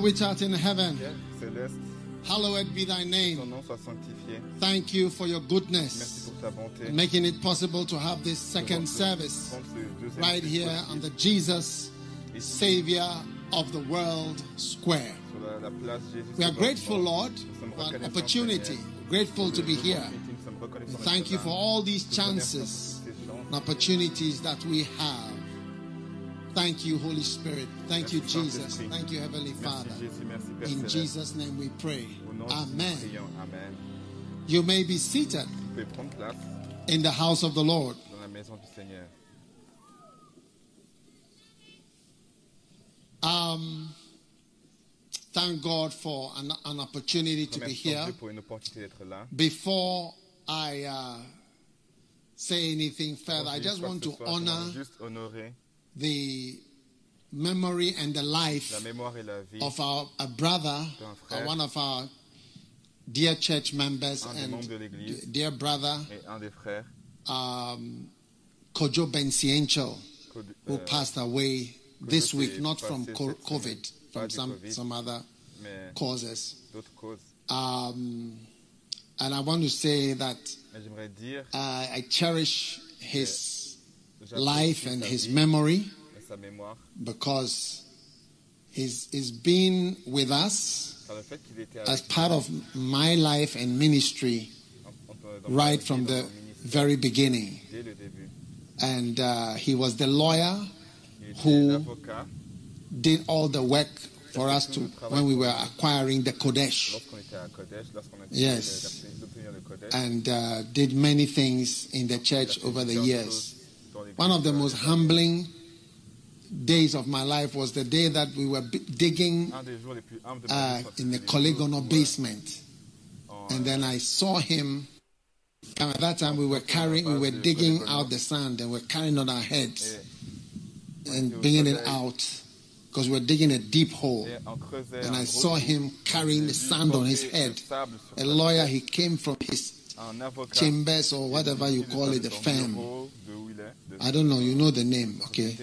Which art in heaven, hallowed be thy name. nom soit sanctifié. Thank you for your goodness, pour ta bonté. making it possible to have this second service Prendre ce deuxième right here on the Jesus Savior of the World Square. sur la, la place Jésus. We are grateful. Lord, for an opportunity, grateful to be here. l'opportunité. Nous sommes reconnaissants d'être Thank you for all these chances pour toutes ces chances. and opportunities that we have. Thank you, Holy Spirit. Thank you, Jesus. Thank you, Heavenly Father. Jésus, merci Père In. Jesus' name we pray. Au nom de Jésus, nous Amen. Amen. You may be seated Vous pouvez prendre place in the house of the Lord. dans la maison du Seigneur. Um, thank God for an, an opportunity to be here. Dieu pour une opportunité d'être là. Before I uh, say anything further, I just want to fasse ce soir, honor j'aimerais juste honorer the memory and the life la et la vie of our a brother, frère. one of our dear church members and dear brother, et un des frères um, Kojo Bensiencho, Cod- who euh, passed away this week, not from. COVID, from some, Covid. some other causes. Um, and I want to say that uh, I cherish his life and his memory because he's, he's been with us as part of my life and ministry right from the very beginning. And uh, he was the lawyer Who- did all the work for us to when we were acquiring the Qodesh Yes. and uh, did many things in the church over the years. Choses dans l'église One of the most humbling days of my life was the day that we were b- digging Un des jours les plus humbles de ma uh, in the Korle Gonno basement. And then I saw him. And at that time, we were carrying, we were digging out the sand and we're carrying on our heads and bringing it out because we're digging a deep hole. et on creusait And I saw him carrying the sand on his head. le sable sur A lawyer, he came from his chambers or whatever you call it, the firm. I don't know, you know the name, okay?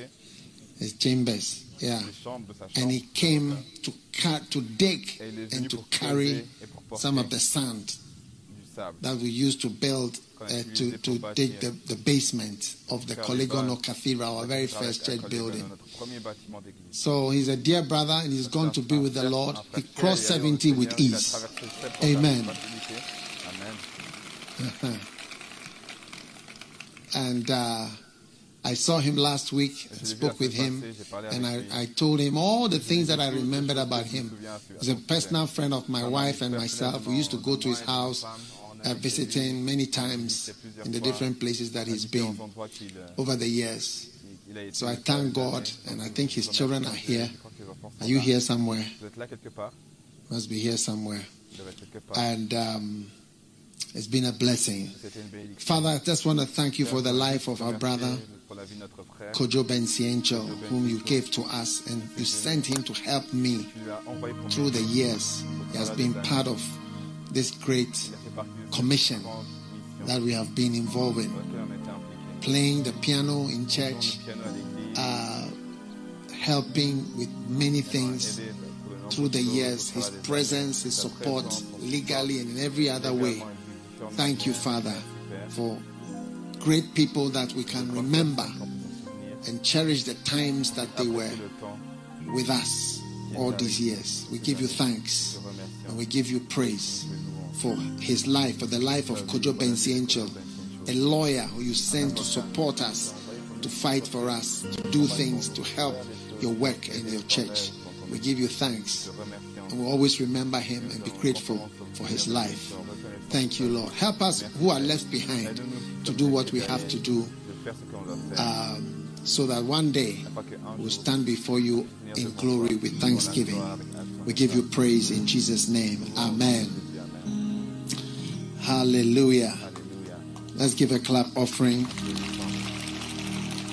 It's chambers, yeah. les chambres de sa And he came to ca- to dig Et il est and to carry creuser et pour porter some of the sand that we used to build uh, to, to dig the, the basement of the Korle Gonno Cathedral, our very first church building. Notre premier bâtiment d'église. So he's a dear brother and he's gone to be with the Lord. He crossed 70 with ease. Amen. Amen. And uh, I saw him last week, I spoke with him, and I, I told him all the things that I remembered about him. He's a personal friend of my wife and myself. We used to go to his house, uh, visiting many times in the different places that he's been over the years. So I thank God, and I think his children are here. Are you here somewhere? Vous êtes là quelque part Must be here somewhere. Vous devez être quelque part. And um, it's been a blessing. C'était une bénédiction. Father, I just want to thank you for the life of our brother, Pour la vie de notre frère. Kojo Bensiencho, whom you gave to us, and you sent him to help me Tu l'as envoyé pour through the years. He has been part of this great Il a fait partie de cette commission that we have been involved in. dans laquelle on était impliqués. Playing the piano in church, le piano à l'église, uh, helping with many things aider pour le nombre through the years, his travers des années, presence, his support, legally and in every other way. une vie en Thank you. Father, for great people that we can remember and cherish the times that they were with us all these years. We give you thanks and we give you praise for his life, for the life of Kojo Bensiencho, a lawyer who you sent to support us, to fight for us, to do things, to help your work and your church. We give you thanks and we always remember him and be grateful for his life. Thank you, Lord. Help us who are left behind to do what we have to do um, so that one day we'll stand before you in glory with thanksgiving. We give you praise in Jesus' name. Amen. Hallelujah. Let's give a clap offering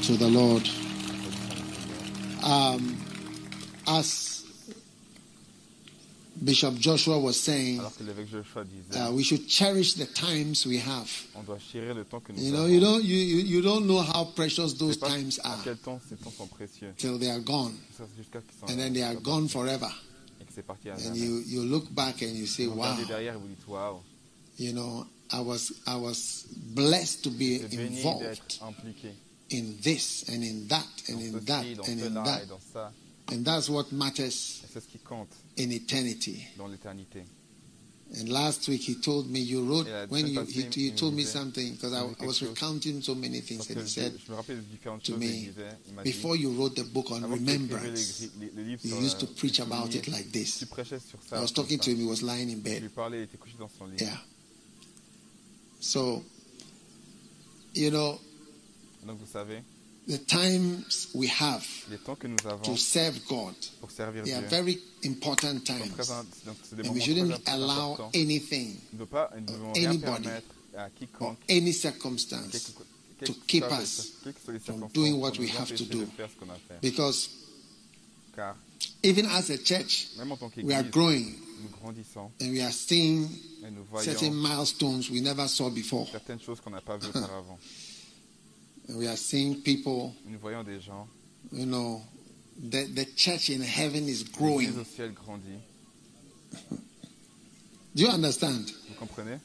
to the Lord. Um, as Bishop Joshua was saying, Alors que l'évêque Joshua disait, uh, we should cherish the times we have. on doit chérir le temps que nous You know, avons. you don't, you, you, you don't know how precious those times are quel temps ces temps sont précieux. till they are gone, Ça, c'est Jusqu'à qu'ils sont and then they are gone forever. et parti à And you, you look back and you say, wow, derrière vous dites waouh, you know, I was, I was blessed to be involved in this and in that and in that and in that. et dans ça. And that's what matters Et c'est ce qui compte in eternity. dans l'éternité. And last week he told me you wrote when you he, he told me something because I, I was recounting so many things and he said je me rappelle de différentes to choses et il me, disait, il m'a dit, before you wrote the book on avant que tu écrives remembrance, les- les- le livre you used to preach about it like this. tu prêchais sur ça. I was talking to him, he was lying in bed. lui parlais, il était couché dans son lit. Yeah. So, you know, Donc vous savez, the times we have les temps que nous avons to serve God, they are very important times. très, donc des And we shouldn't allow anything ne pas, nous ne devons rien anybody or any circumstance to keep us quelles que soient les from doing what we have to do. de faire ce qu'on a à faire. because even as a church, même en tant we are growing and we are seeing certain milestones we never saw before. we are seeing people, Nous voyons des gens, you know, the, the church in heaven is l'Église growing. au ciel grandit. Do you understand? Vous comprenez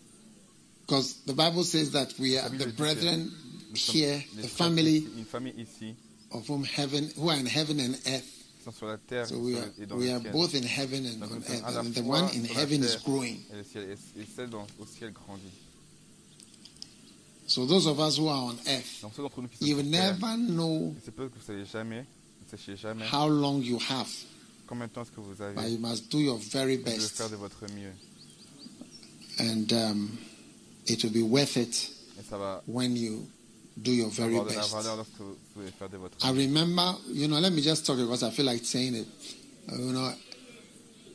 Because the Bible says that we are the brethren here, the family ici, une famille ici, of whom heaven, who are in heaven and earth. sur la terre So we are, we are both in heaven and Donc on earth. And the one in heaven is growing. Et, le ciel, et celle dans, au ciel grandit. So those of us who are on earth, Donc ceux d'entre nous qui sont you terre, never know il se peut que vous ne savez jamais, vous ne sachiez jamais how long you have, combien de temps est-ce que vous avez. but you must do your very best. faire de votre mieux. And um, it will be worth it Et ça va when you do your very avoir de la best. valeur lorsque vous pouvez faire de votre I remember, you know, let me just talk because I feel like saying it. You know,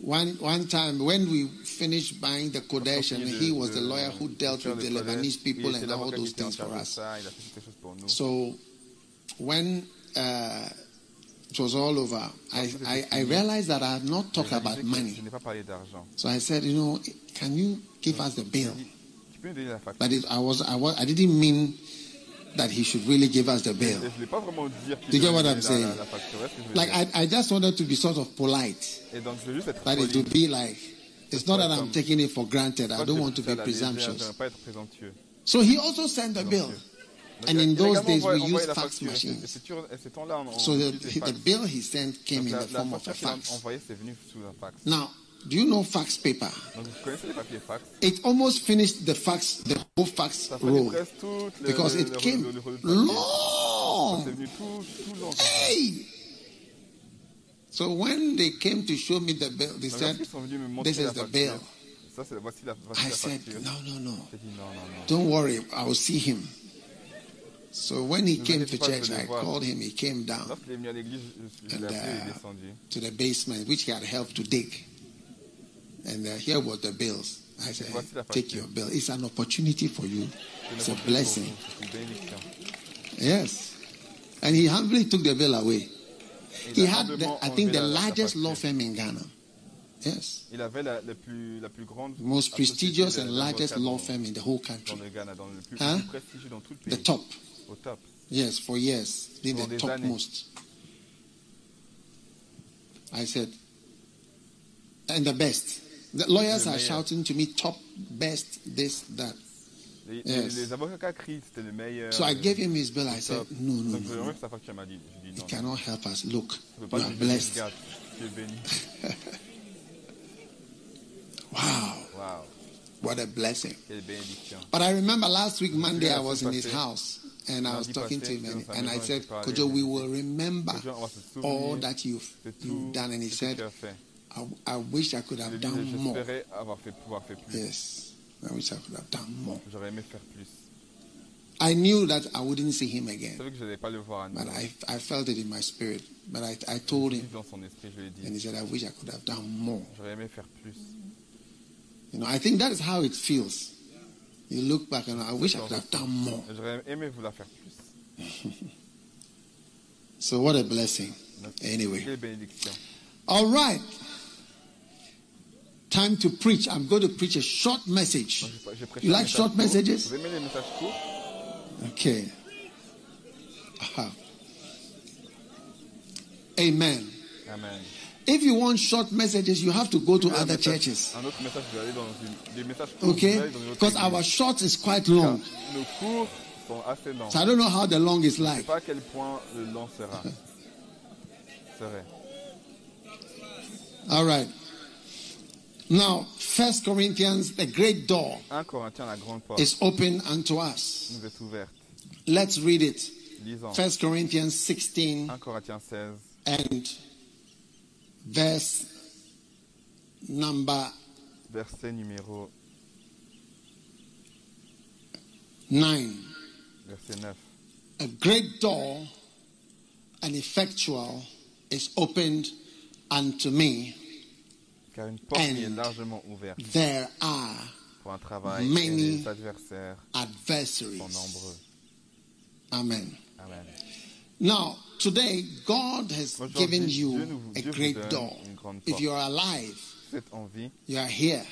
one one time when we finished buying the Qodesh, and he was the lawyer who dealt with the Lebanese people and all those things for us. So when uh, it was all over, I, I, I realized that I had not talked about money. So I said, you know, can you give us the bill? But it, I was I was I didn't mean that he should really give us the bill. Dire You get what I'm saying? Like I, I just wanted to be sort of polite. That it would be like, it's not that I'm taking it for granted. I don't want to be la légère, Je presumptuous. ne veux pas être présomptueux. So he also sent a bill. And in those days, we used fax machines. ces- ces temps- et ces temps-là, on, on So the, the bill he sent came in the form of a facture qu'il a fax. envoyée, c'est venu sous un fax. Now, do you know fax paper? Donc vous connaissez les papiers fax It almost finished the fax, the whole fax roll. presque toute le, Because it came long. le, le, le papier. C'est long. venu tout, tout long. Hey! So when they came to show me the bill, they Donc, said, après, ils sont venus me montrer This is the facture. bill. Ça, c'est voici la, voici I said, no, no, no. Dit non, non, non. Don't worry, I will see him. So when he Ne came to church, I voir. called him. He came down Lorsqu'il est venu à l'église, je, je And, l'ai appelé, il uh, to the basement, which he had helped to dig. And uh, here were the bills. I said, take your bill. It's an opportunity for you. It's a blessing. vous, C'est une bénédiction. Yes. And he humbly took the bill away. He had, the, I think, the la- la largest law firm in Ghana. Yes. Il avait la, la, plus, la plus grande. Most prestigious and largest law firm in the whole Dans country. le Ghana, dans le plus, Hein? plus prestigieux dans tout le The top. Au top. Yes, for years. Pendant the topmost. I said, and the best. The lawyers Le are meilleur. shouting to me, top, best, this, that. Les, Yes. les, les avocats crient, c'était le meilleur. So I euh, gave him his bill. I said, no, no, Donc, no, j'ai sa facture, m'a dit. Dit He non. cannot help us. Look, Je you are blessed. Tu es béni. Wow, Waouh, what a blessing. But I remember last week, Monday, I was in his house and I was talking to him and, and I said, Kojo, we will remember Les gens vont se all that you've, you've done. And he said, tu as fait. I, I wish I could have done dis, more. J'espérais avoir fait, pouvoir faire plus. Yes, I wish I could have. J'aurais aimé faire plus. I knew that I wouldn't see him again, savais que je pas le voir à but. I, I felt it in my spirit. But I, I told him, Dans son esprit, je lui ai and he said, I wish I could have done more. j'aurais aimé faire plus. You know, I think that is how it feels. You look back and I wish I could have done more. J'aurais aimé vouloir faire plus. So what a blessing. Anyway. All right. Time to preach. I'm going to preach a short message. Donc, j'ai- j'ai prêché You like short messages? Vous aimez les messages courts Okay. Amen. Amen. If you want short messages, you have to go to other churches. Un autre message, je vais aller dans une, des messages courts. je Okay? vais aller dans une autre Because our short is quite long. Nos cours sont assez longs. So I don't know how the long is Je ne sais like. pas à quel point le long sera. Serait. All right. Now, First Corinthians, the great door 1 Corinthiens, la grande porte, is open unto us. nous est ouverte. Let's read it. First Corinthians 16 1 Corinthiens 16, and verse number verset numéro 9. verset 9. A great door, an effectual, is opened unto me. Car une porte est And largement ouverte There are pour un travail et many les adversaires adversaries. sont nombreux. Amen. Amen. Now, today, God has Aujourd'hui, given Dieu you a vous great door. une grande If you are alive, Vous êtes en vie, you are here,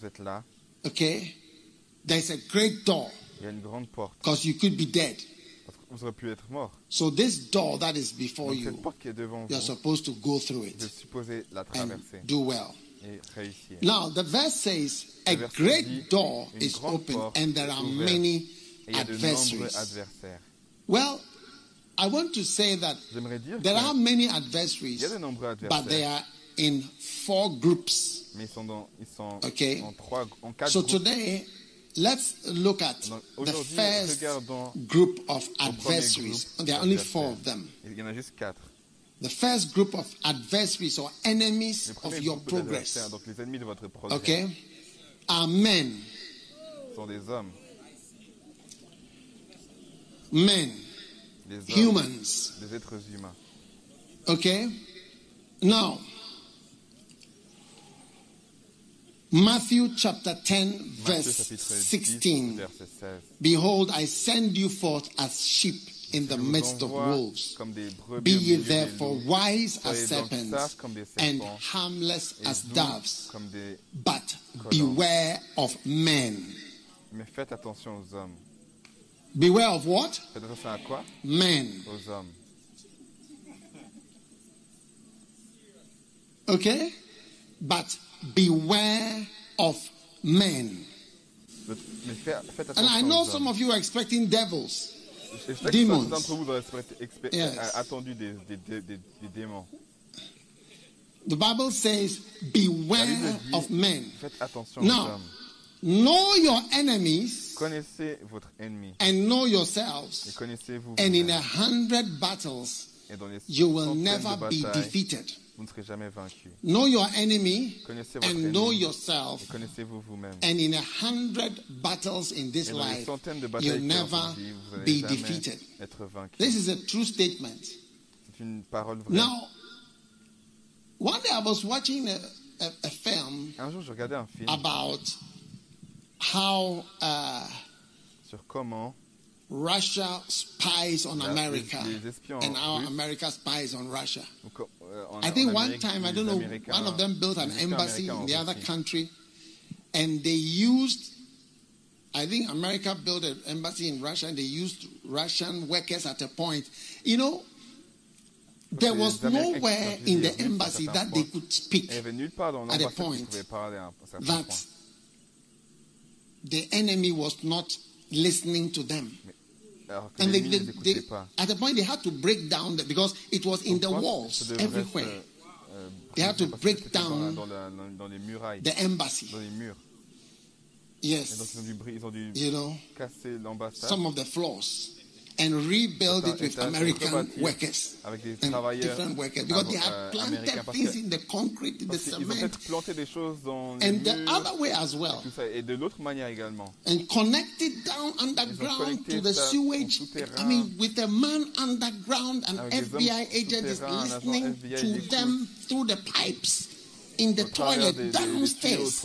vous êtes là, okay? There's a great door il y a une grande porte. because you could be dead. Parce que vous auriez pu être mort. So, this door that is before Donc cette you, porte qui est devant you're vous, supposed to go through vous it êtes supposé la and traverser do well. Now, the verse says, A Le verset dit, great door is open, and there are many Et il y a de nombreux adversaries. Well, I want to say that there are many adversaries, a de nombreux but they are in four groups. mais ils sont, dans, ils sont Okay. en, trois, en quatre So today, let's look at the first group of adversaries. There are only four of them. Il y en a juste quatre. The first group of adversaries or enemies of your progress. donc les ennemis de votre progrès, Okay? Are men. sont des hommes. Men. Des hommes, Humans. des êtres humains. Okay? Now, Matthew chapter 10, verse chapitre 10, 16. verset 16. Behold, I send you forth as sheep in the midst of wolves. Comme des brebis Be ye therefore wise as serpents sages comme des and harmless as doves. But beware of men. Mais faites attention aux hommes. Beware of what? Faites attention à quoi Men. Okay? But beware of men. Mais faites, faites And I know some of you are expecting devils. Je sais que demons. certains d'entre vous expect- expect- Yes. attendu des, des, des, des- démons. The Bible says, beware dit, of men. faites attention Now, aux hommes. Know your enemies Connaissez votre ennemi and know et yourselves. connaissez-vous And in a hundred battles, Et you will never be defeated. Vous ne serez jamais vaincu. Know your enemy Connaissez votre and know yourself. et connaissez-vous vous-même. And in a hundred battles in this Et dans les life, centaines de you'll batailles never vous be jamais defeated. être vaincu. This is a true statement. C'est une parole vraie. Now, one day I was watching a, a, a film Un jour, je regardais un film about how uh, sur comment Russia spies on America and our America spies on Russia. euh, I think one time, I don't know, one of them built an embassy in the other country and they used, I think America built an embassy in Russia and they used Russian workers at a point. You know, there was nowhere in the embassy that they could speak Il n'y avait nulle part dans at a point qui pouvait parler à un certain that the enemy was not listening to them. Alors que And they, they, ne les écoutait they- pas. at a point, they had to break down the, because it was in the walls everywhere. euh, They had to briser parce que break c'était dans, la- down dans la- dans- dans les murailles, The embassy. dans les murs. Et donc Yes. ils ont dû, ils ont dû You know, casser l'ambassade some of the floors and rebuild it with American workers and different workers because they have planted things in the concrete, in the parce qu'ils ont cement, peut-être planté des choses dans les and the other way as well, tout ça, et de l'autre manière également. and connected down underground to the sewage. I mean, with a man underground, an FBI agent is souterrains, un agent listening to them through the pipes in the toilet downstairs.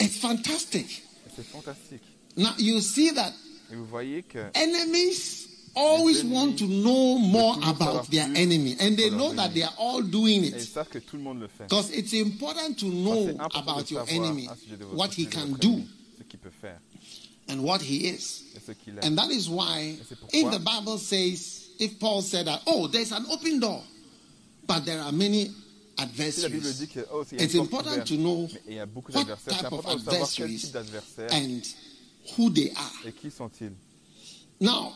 It's fantastic. Et C'est fantastique. Now you see that Et vous voyez que enemies always want to know more about their enemy and they know that they are all doing et ils it savent que tout le monde le fait. because it's important to know important about your enemy à sujet de votre- what he can do ce qu'il peut faire. and what he is. Et ce qu'il est. and that is why if the bible says if paul said that oh there's an open door but there are many Si la Bible adversaries que oh, il y a it's important ouverte, to know mais il y a beaucoup what type of important de savoir quel adversaries and who they are et qui sont-ils. now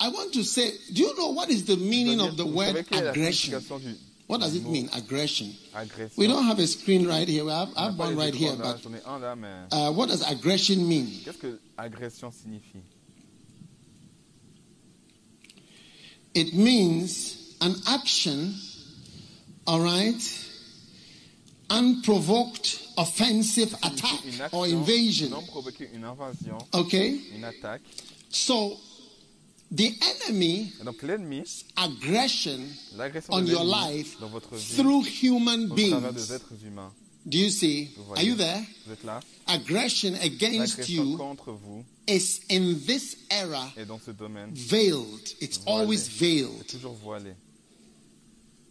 i want to say do you know what is the meaning of the word savez quelle est la aggression du What does it mean, aggression? Agression. We don't have a screen right here. We have, I have one right here, but J'en ai un là, mais uh, what does aggression mean? qu'est-ce que agression signifie It means an action, all right, unprovoked offensive attack Une or action invasion. non provoquer une invasion, Okay? So the enemy donc aggression on your life vie, through human beings. Do you see? Vous Are you there? Vous êtes là Aggression against you vous is in this era domaine, veiled. It's Voilé. always veiled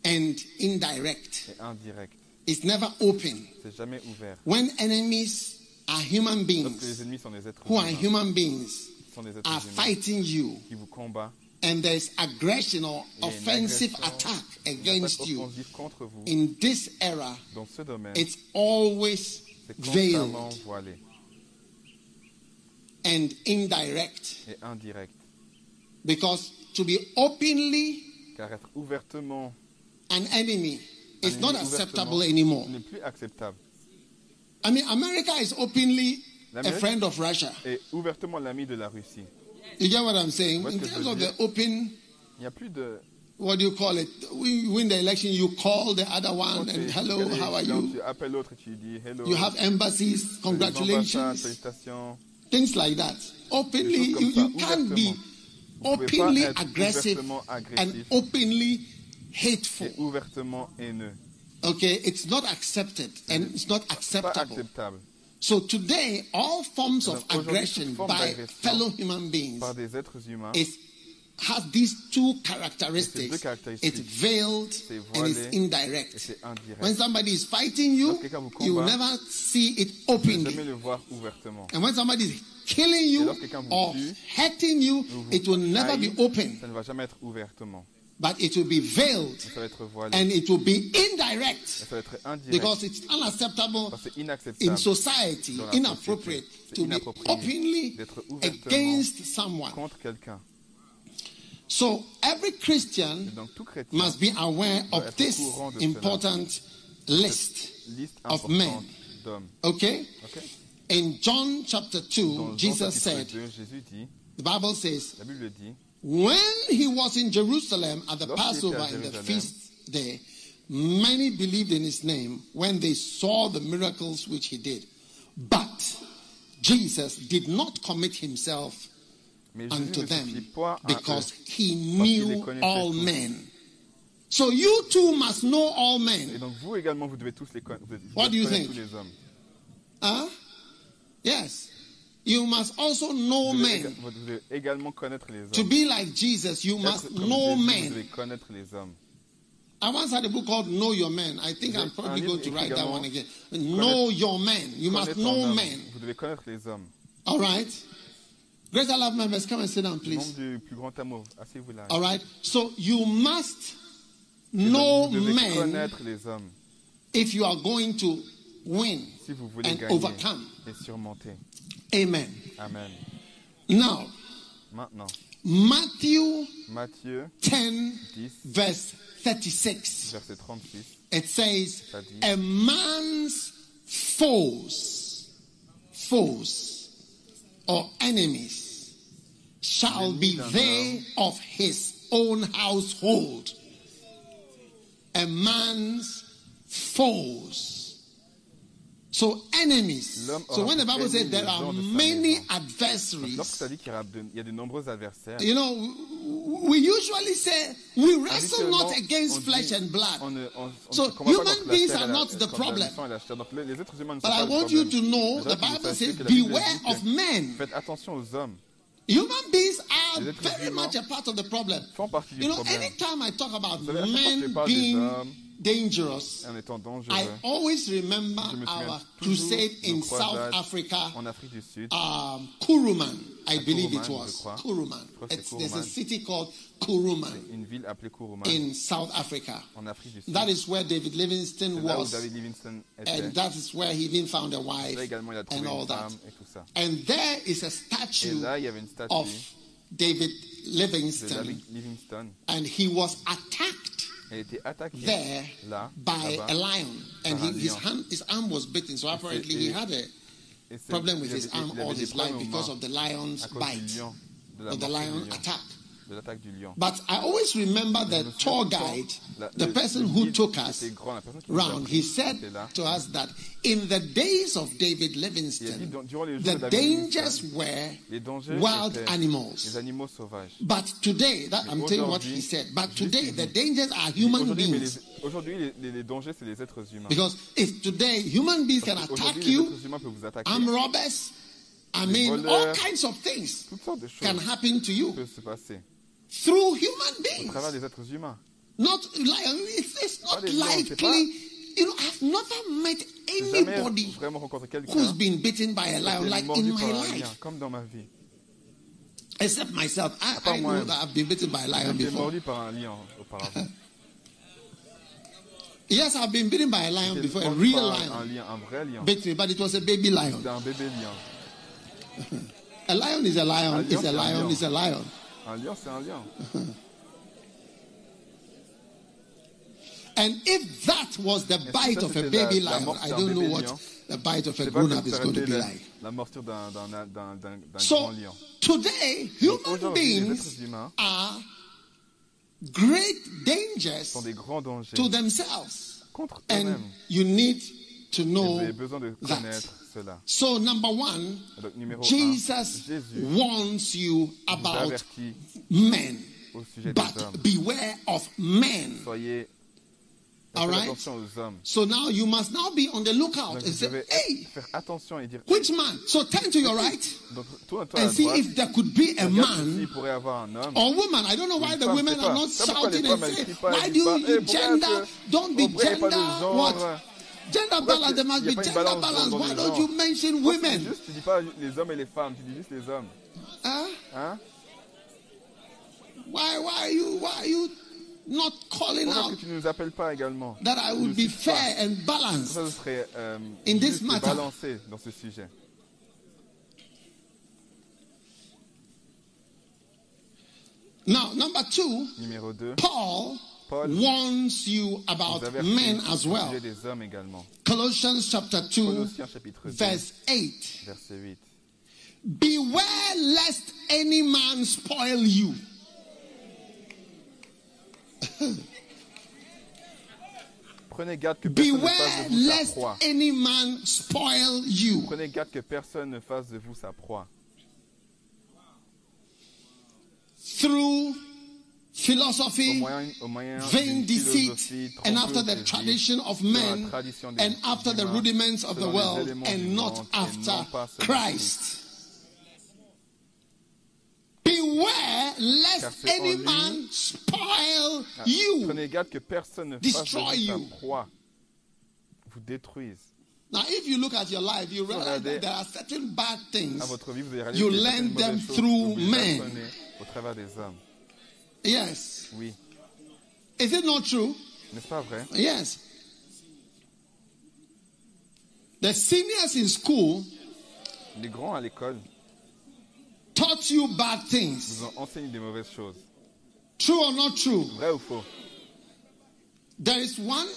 and indirect. It's never open. C'est jamais ouvert. When enemies are human Lorsque les beings ennemis sont des êtres who are human beings sont des êtres are humains fighting you qui vous combattent, and there's aggression or il y a une offensive agression, attack une against attaque you, offensive contre vous, in this era, dans ce domaine, it's always c'est constamment veiled voilé and indirect. et indirect. Because to be openly Car être ouvertement an enemy is un not acceptable anymore. n'est plus acceptable. I mean, America is openly a friend of Russia. est ouvertement l'ami de la Russie. You get what I'm saying? In terms of the open, Il n'y plus de... what do you call it? When you win the election, you call the other one and hello, how are you? Tu appelles l'autre et tu dis hello. You have embassies, congratulations, things like that. Openly, you, you can't be Vous pouvez pas openly aggressive and openly hateful. et ouvertement haineux. Okay, it's not accepted and it's not acceptable. acceptable. So today, all forms of Alors, aggression forme by fellow human beings Par des êtres humains, is has these two characteristics. It's veiled C'est and it's indirect. When somebody is fighting you, vous you will never see it openly. le voir ouvertement. And when somebody is killing you lorsque quelqu'un vous or tue, hurting you, it will never be open, Ça ne va jamais être ouvertement. But it will be veiled Ça va être voilé. and it will be indirect ça va être indirect. because it's unacceptable Parce que c'est in society, inappropriate to be openly against someone. So every Christian must be aware of this important list. of men. Okay? Ok In John chapter 2, Jesus said, 2, Jésus dit, the Bible says, la Bible dit, when he was in Jerusalem at the Passover and the feast there, many believed in his name when they saw the miracles which he did. But Jesus did not commit himself unto ne se fie them because he knew all men. So you too must know all Et men. donc vous également, vous devez tous les vous devez What do you think? tous les hommes. Huh? Yes. You must also know Vous men. vous devez également connaître les To be like Jesus, you Être must know Jésus, Vous men. devez connaître les hommes. I once had a book called Know Your Men. I think I'm probably going to write that one again. Know your men. You must know men. Vous devez connaître les hommes. All right? Greater Love members, come and sit down, please. Du plus grand amour. Asseyez-vous là. All right? So you must know men connaître les hommes if you are going to win si vous voulez and gagner overcome. et surmonter. Amen. Amen. Now, Maintenant, Matthew Matthieu 10, 10, verse 36. verset 36. It says, Ça dit- A man's foes, foes, or enemies shall be they of his own household. A man's foes. So enemies. So when the Bible says there are gens de sa many adversaries, Lorsque dit qu'il y aura de, il y a de nombreux adversaires, you know, we usually say we wrestle not against flesh and blood. on ne- on- on So ne combat pas human beings are not the problem. sang et la chair. Donc les, les êtres humains ne But I want you to know the je veux que Bible says, que la Bible beware of men. Faites attention aux hommes. Human beings are very much a part of the problem. font partie du You know, anytime I talk about Vous savez, à chaque fois que je men being dangerous, en étant dangereux, I always remember our crusade in South Africa, en Afrique du Sud. um, Kuruman, I believe it was. Kuruman. Je crois que c'est It's, there's a city called Kuruman une ville appelée Kuruman in South Africa. en Afrique du Sud. That is where David Livingstone was, David Livingstone était. and that is where he even found a wife and all that. et tout ça. And there is a statue là, y avait une statue of David de Livingstone, David Livingstone. and he was attacked Elle était attaquée there by a lion, and he, his, hand, his arm was bitten. So apparently he had a problem with his arm all his life because of the lion's bite, du lion, de la of the lion, attack. De l'attaque du lion. But I always remember the Je me souviens tour tout le temps, guide, the person who took us était grand, la personne qui nous a round. He said to us that in the days of David Il a dit, Livingstone, the dangers were wild animals. les animaux sauvages. But today, that, I'm telling you what he said. But today, the dangers are human beings. aujourd'hui, les, les- dangers, c'est les êtres humains. Because if today human beings can attack you, êtres humains peuvent vous attaquer. armed robbers, I mean, all kinds of things Toutes sortes de choses can happen to you peuvent se passer through human au beings. travers des êtres humains. Not like it's, it's not des lions, c'est pas- likely. You know, I've never met anybody who's been bitten by a lion like in my life, lion, comme dans ma vie. except myself. I, I know that I've been bitten by a lion before. mordu par un lion auparavant. Yes, I've been bitten by a lion before, a real lion. un lion, un vrai lion. Bit me, but it was a baby lion. Un bébé lion. A lion is a lion. Is lion, a lion. lion. Is a lion. Un lion, c'est un lion. And if that was the bite ça, of a baby la- la lion, mort I don't know what lion, the bite of a grown up is going to be like. la morsure d'un, d'un, d'un, d'un, d'un grand So lion. today, human beings are great dangers des grands dangers to themselves, contre and eux-mêmes. you need to know vous avez besoin de that. Cela. So number one, Donc, numéro Jesus 1, Jésus warns you about men, au sujet des but hommes. beware of men. Soyez All right. attention aux hommes. So now you must now be on the lookout Donc and say, hey, faire attention et dire which man? So turn to your right donc and see droite, if there could be a man pourrait avoir un homme or woman. I don't know why the femme, women are pas. not C'est pourquoi les shouting and saying, why do you Eh, gender? Don't be au vrai, il y a pas de gender. What? Gender balance. There must a be pas gender balance Why don't you mention Pourquoi tu dis women? juste, tu dis pas les hommes et les femmes, tu dis juste les hommes. Huh? Hein? Why, why are you, why are you not calling Pourquoi out que tu ne nous appelles pas également? that I would be fair and Comme balanced? ça, serait euh, In this matter? balancé dans ce sujet? Now, number two, Numéro 2, Paul Paul warns you vous about men as well. des hommes également. Colossians chapter 2, Colossiens chapitre 2, verse 8. verset 8. Beware lest any man spoil you. Prenez garde que personne ne Beware fasse de vous sa lest proie. any man spoil you. Prenez garde que personne ne fasse de vous sa proie. Through Au philosophy, moyen, au vain deceit, and after the tradition of men, and after the rudiments of the world, and not monde, et non after Christ. Beware lest any man spoil Ah, you. Prenez garde que personne ne Destroy you. vous détruise. Now, if you look at your life, you realize that there are certain bad things. Vie, vous allez réaliser You qu'il y a learn them through que vous les men. au travers des hommes. Yes. Oui, Is it not true? n'est-ce pas vrai Yes. The seniors in school Les grands à l'école taught you bad vous things. ont enseigné des mauvaises choses. True or not true? Vrai ou faux There is one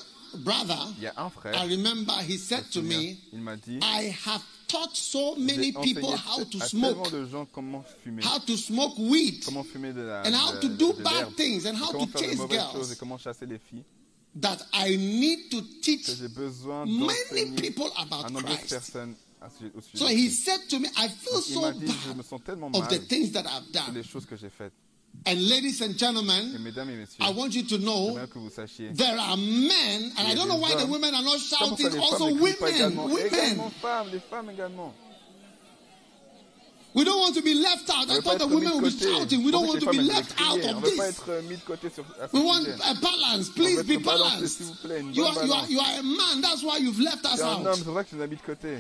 brother, Il y a un I remember he said to me, il m'a dit I have taught so many people how to à smoke, tellement de gens comment fumer, how to smoke weed, comment fumer de la and how de- to do de bad things, and how comment to chase girls. choses et comment chasser les filles. that I need to teach Que j'ai besoin many people about Christ. So he said to me, I feel so m'a dit, je me bad sens tellement of the things that I've les done. choses que j'ai faites. And ladies and gentlemen, I want you to know j'aimerais que vous sachiez. there are men, and I don't know why the women are not Je sais pas pourquoi shouting, also femmes ne crient pas women, women. femmes, les femmes. We don't want to be left out. I thought the women would be shouting. We don't want to be left out of this. être mis de côté sur à ce We want a balance. Please be balanced. s'il vous plaît, une You are, you, are, you are a man. That's why you've left us C'est un homme, out. c'est pour ça que tu nous as mis de côté.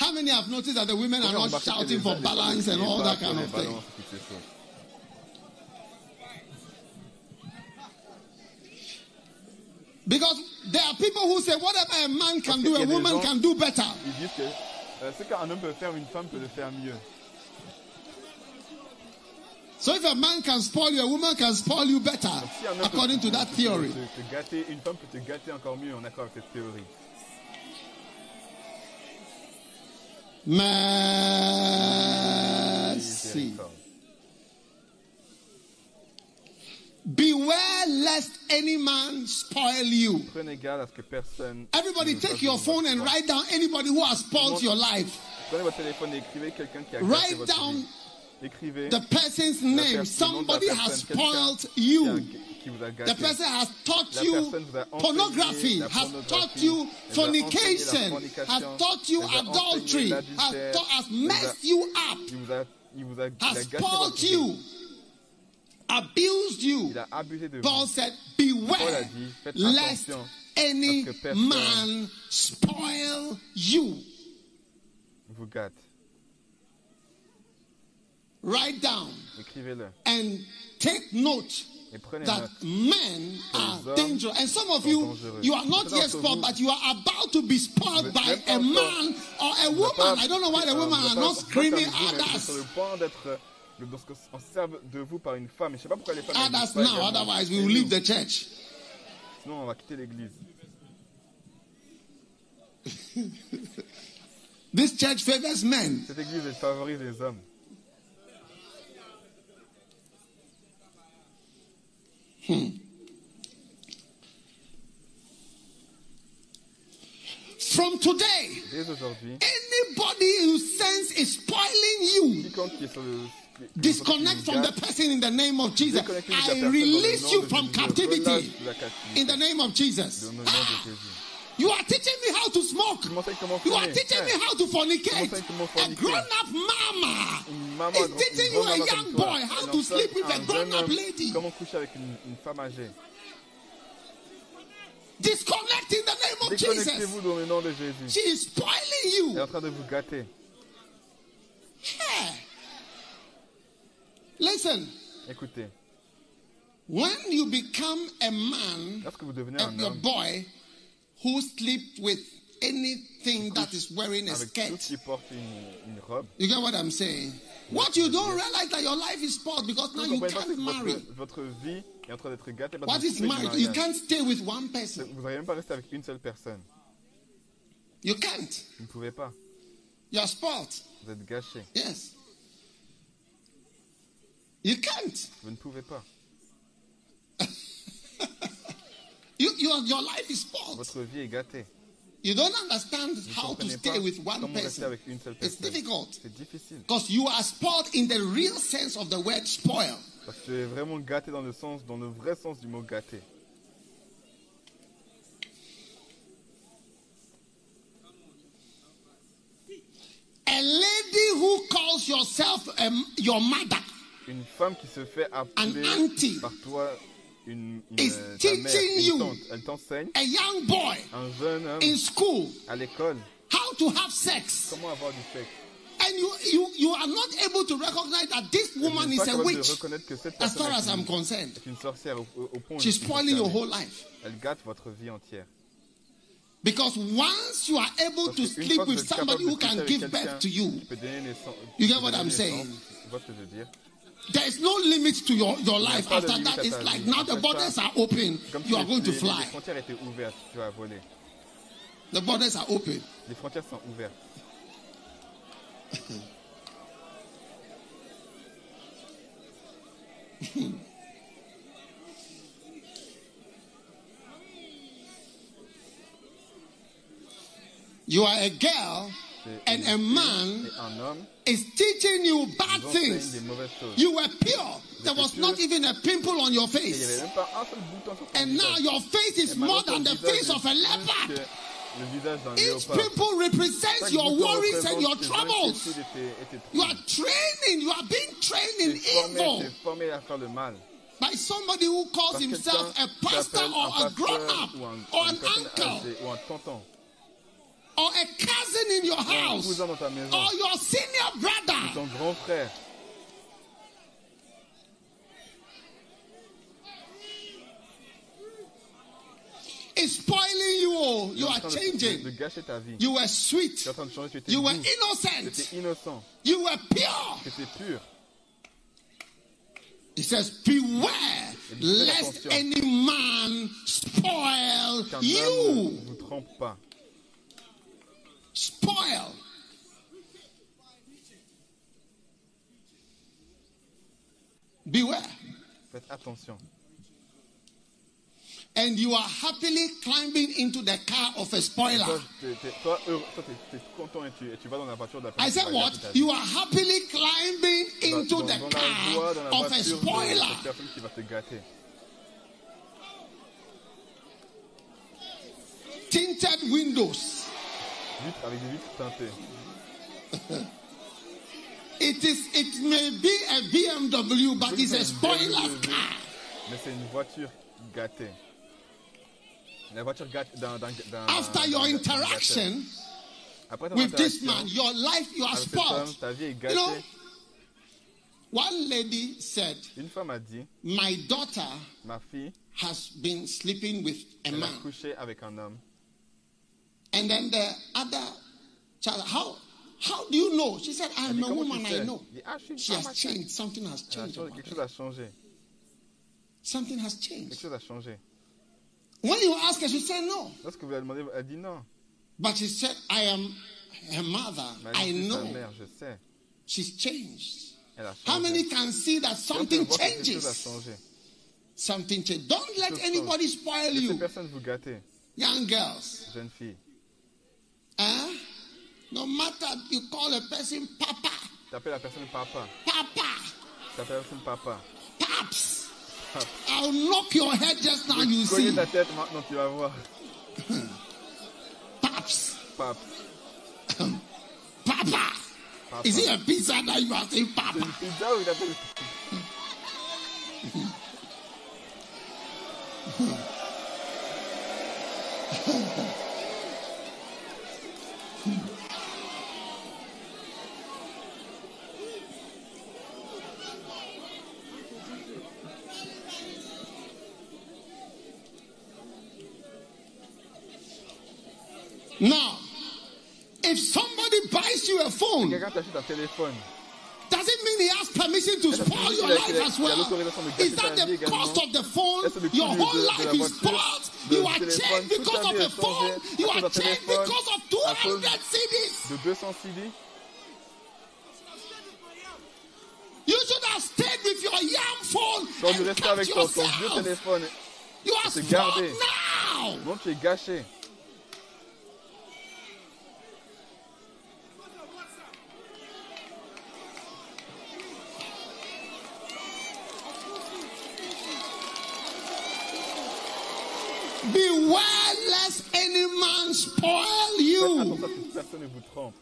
How many have noticed that the women are not shouting for balance and all that kind of thing? balances et toutes ces choses. Because there are people who say whatever a man can do, a woman can do better. Ils disent que euh, ce qu'un homme peut faire, une femme peut le faire mieux. So if a man can spoil you, a woman can spoil you better, Donc, si un homme according to that theory. Te, te gâter, une femme peut te gâter encore mieux en accord avec cette théorie. Mercy. Beware lest any man spoil you. Prenez garde à ce que personne. Everybody take your phone and write down anybody who has spoiled your life. Prenez votre téléphone et écrivez quelqu'un qui a gâté Write down the person's name. per- le nom de la Somebody has spoiled you. Qui vous a The person has taught you personne vous a enseigné pornography, has taught you elle vous a enseigné la fornication, has taught you elle vous a adultery, has, taught, has messed you up, Il vous a, il vous a, il a has spoiled you, abused you. Il a abusé de Paul said, Beware lest any à ce que personne- man spoil you. Write down and take note that men are dangerous. And some of you, you are not yet spoiled, but you are about to be spoiled by a man or a woman. I don't know why the women are not screaming pas comme vous, mais at vous êtes sur le us. de- de- On serve de vous par une femme. Et je sais pas pourquoi les femmes. At elles disent us pas now, otherwise we will leave the church. Sinon, on va quitter l'église. This church favors men. Cette église, favorise les hommes. Hmm. From today, anybody who sense is spoiling you, quiconque qui est sur le. qui- qui- disconnect from the person in the name of Jesus. déconnectez-vous de la I personne dans le release you from captivity relâche de la captivité. in the name of Jesus. Dans le nom de Jésus. You are teaching me how to smoke. Tu m'enseignes comment You are teaching me how to fornicate. Tu m'enseignes comment A grown-up mama mm, Une maman, is teaching you a young boy elle how to sleep with a grown-up lady. Comment coucher avec une, une femme âgée. Disconnect in the name of Jesus. Déconnectez-vous dans le nom de Jésus. She is spoiling Elle est you. en train de vous gâter. Hey. Listen, Écoutez, when you become a man, lorsque vous devenez a, un homme boy who sleeps with anything that is wearing a skirt, qui porte une, une robe, you get what I'm saying? What you don't realize that your life is spoiled because now you can't marry. votre, votre vie est en train d'être gâtée What is marriage? You can't stay with one person. Vous n'allez même pas rester avec une seule personne. You can't. Vous ne pouvez pas. You are spoiled. Vous êtes gâché. Yes. You can't. Vous ne pouvez pas. You, your, your life is spoiled. Votre vie est gâtée. You don't understand Vous ne how to comprenez stay pas with one comment rester person. avec une seule It's personne. difficult C'est difficile. because you are spoiled in the real sense of the word spoil. Parce que tu es vraiment gâté dans le sens, dans le vrai sens du mot gâté. A lady who calls yourself um, your mother Une femme qui se fait appeler An auntie par toi une, une is euh, mère, teaching une you. tante. Elle t'enseigne, a young boy un jeune homme in school à l'école, how to have sex comment avoir du sexe. and you you you are not able to recognize that this woman is a witch reconnaître que cette as far as I'm concerned une sorcière au, au- point she's spoiling your whole life Elle gâte votre vie entière. Because once you are able Parce to sleep with vous êtes capable somebody who can give birth to you, qui peut donner naissance- You get what I'm saying? Tu vois ce que je veux dire? there is no limit to your, your life. After that, it's like now the borders are open. You are going to fly. les frontières étaient ouvertes, tu vas voler. The borders are open. Les frontières sont ouvertes. You are a girl, and a man et un homme is teaching you bad ils enseignent des things. You were pure. There was not even a pimple on your Et il n'y avait face. même pas un seul bouton sur ton And now your face is more than the face of a leopard. que Le visage d'un Each pimple represents your worries and your troubles. inquiétudes et tes- et tes You are training, you are being trained in evil t'es formé à faire le mal. by somebody who calls himself a pastor or a grown up or an uncle âgée ou un tonton or a cousin in your house or your senior brother. ton grand frère. is spoiling you. all. You are changing. De, gâcher ta vie. You were sweet. en train de changer, tu étais You were innocent. innocent, You were pure. pur. He says, Beware lest any man spoil you. ne vous trompe pas. Spoil. Beware. Faites attention. And you are happily climbing into the car of a spoiler. Toi, t'es- t'es- toi, heureux- toi, t'es- t'es content et tu, et tu vas dans la voiture de la I said what? gâcher ta vie. You are happily climbing into dans- the dans la joie, dans la car of a spoiler. cette personne qui va te gâter. Tinted windows. Avec des vitres teintées. It is. It may be a BMW, but it's a spoiler car. Mais c'est une voiture gâtée. La voiture gâtée d'un. d'un- d'un- After your interaction. Après ton with this man, your life, you are avec cet homme, spoiled. ta vie est You know, one lady said, Une femme a dit "My daughter Ma fille, has been sleeping with a elle a man," couché avec un homme. And then the other child, how? How do you know? She said, "I'm a woman. I know." Elle dit, je She has changed. Something has changed. about Quelque her. chose a changé. Something has changed. When you ask her, she said no. Lorsque vous lui avez demandé, elle dit non. But she said, I am her mother. I elle dit, sa know. mère, je sais. She's changed. How many can see that something peuvent voir que quelque chose a changes? Something changes. Don't let anybody spoil you. personne vous gâter, Young girls. No matter you call a person papa, T'appelles la personne papa. papa, T'appelles la personne papa. paps. Paps. I'll knock your head just now, you see. ta tête maintenant, tu vas voir. Paps. Pape. Papa. Papa. Is it a pizza that you are saying C'est papa? une pizza ou il appelle phone, Quelqu'un t'achète un téléphone. does it mean he has permission to Est-ce que spoil il your a- life il a- as il a well? l'autorisation de Is gâcher that ta vie the cost également? of the phone? Est-ce que le Your coût whole de- de life la is voiture, spoiled. de You are téléphone, changed toute because ta of vie a est phone. changée You à are cause d'un changed téléphone, because of à 200 cause cedis. De 200 CD You should have stayed with your young phone Tu aurais dû and rester kept avec ton, ton vieux yourself. téléphone. You are te spoiled garder. now. Non, tu es gâché. Beware lest any man spoil you. attention à ce que personne ne vous trompe.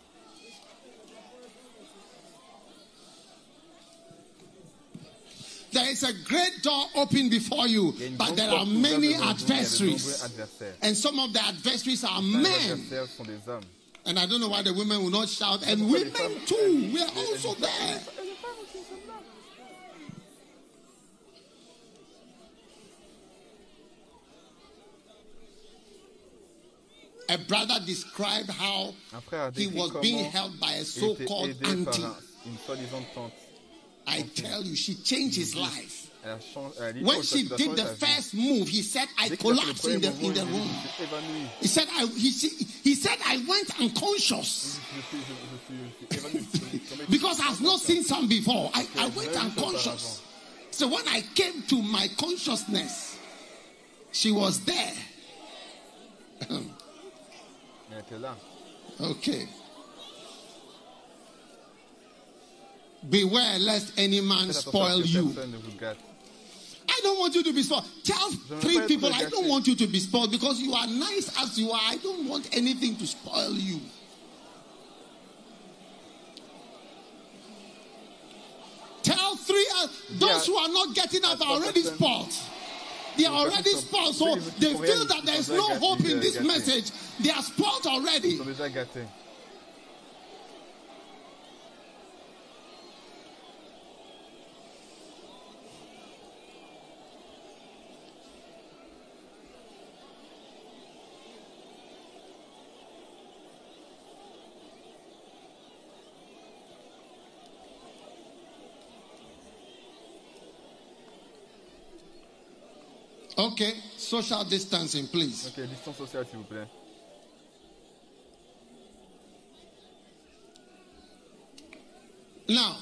There is a great door open before you, Il y a une but there are many devant vous, il y a de nombreux adversaries. And some of the adversaries are men. adversaires sont des hommes. And I don't know why the women will not shout. And women too, we are also there. les femmes aussi sont là. A brother described how Un frère a he was being held by a so-called auntie. un- une soi-disant tante. I tell you, she changed his life. Elle a changé, elle a dit, When she did the first move, he said, I Dès qu'il a fait le collapsed in the, in the room. Je suis évanoui. He said, I, he, he, said, I went unconscious Je suis, je, je suis, je suis évanoui. Je suis tombé- because I've not seen some before. I, I went unconscious. So when I came to my consciousness, she was there. Elle était là. Okay. Beware lest any man spoil à ce que you. personne ne vous gâte. I don't want you to be spoiled. Tell three people, I don't want you to be spoiled because you are nice as you are. I don't want anything to spoil you. Tell three, uh, those who are not getting up are already spoiled. They are already spoiled, so they feel that there is no hope in this message. They are spoiled already. Okay, social distancing, please. Ok, distance sociale, s'il vous plaît. Now,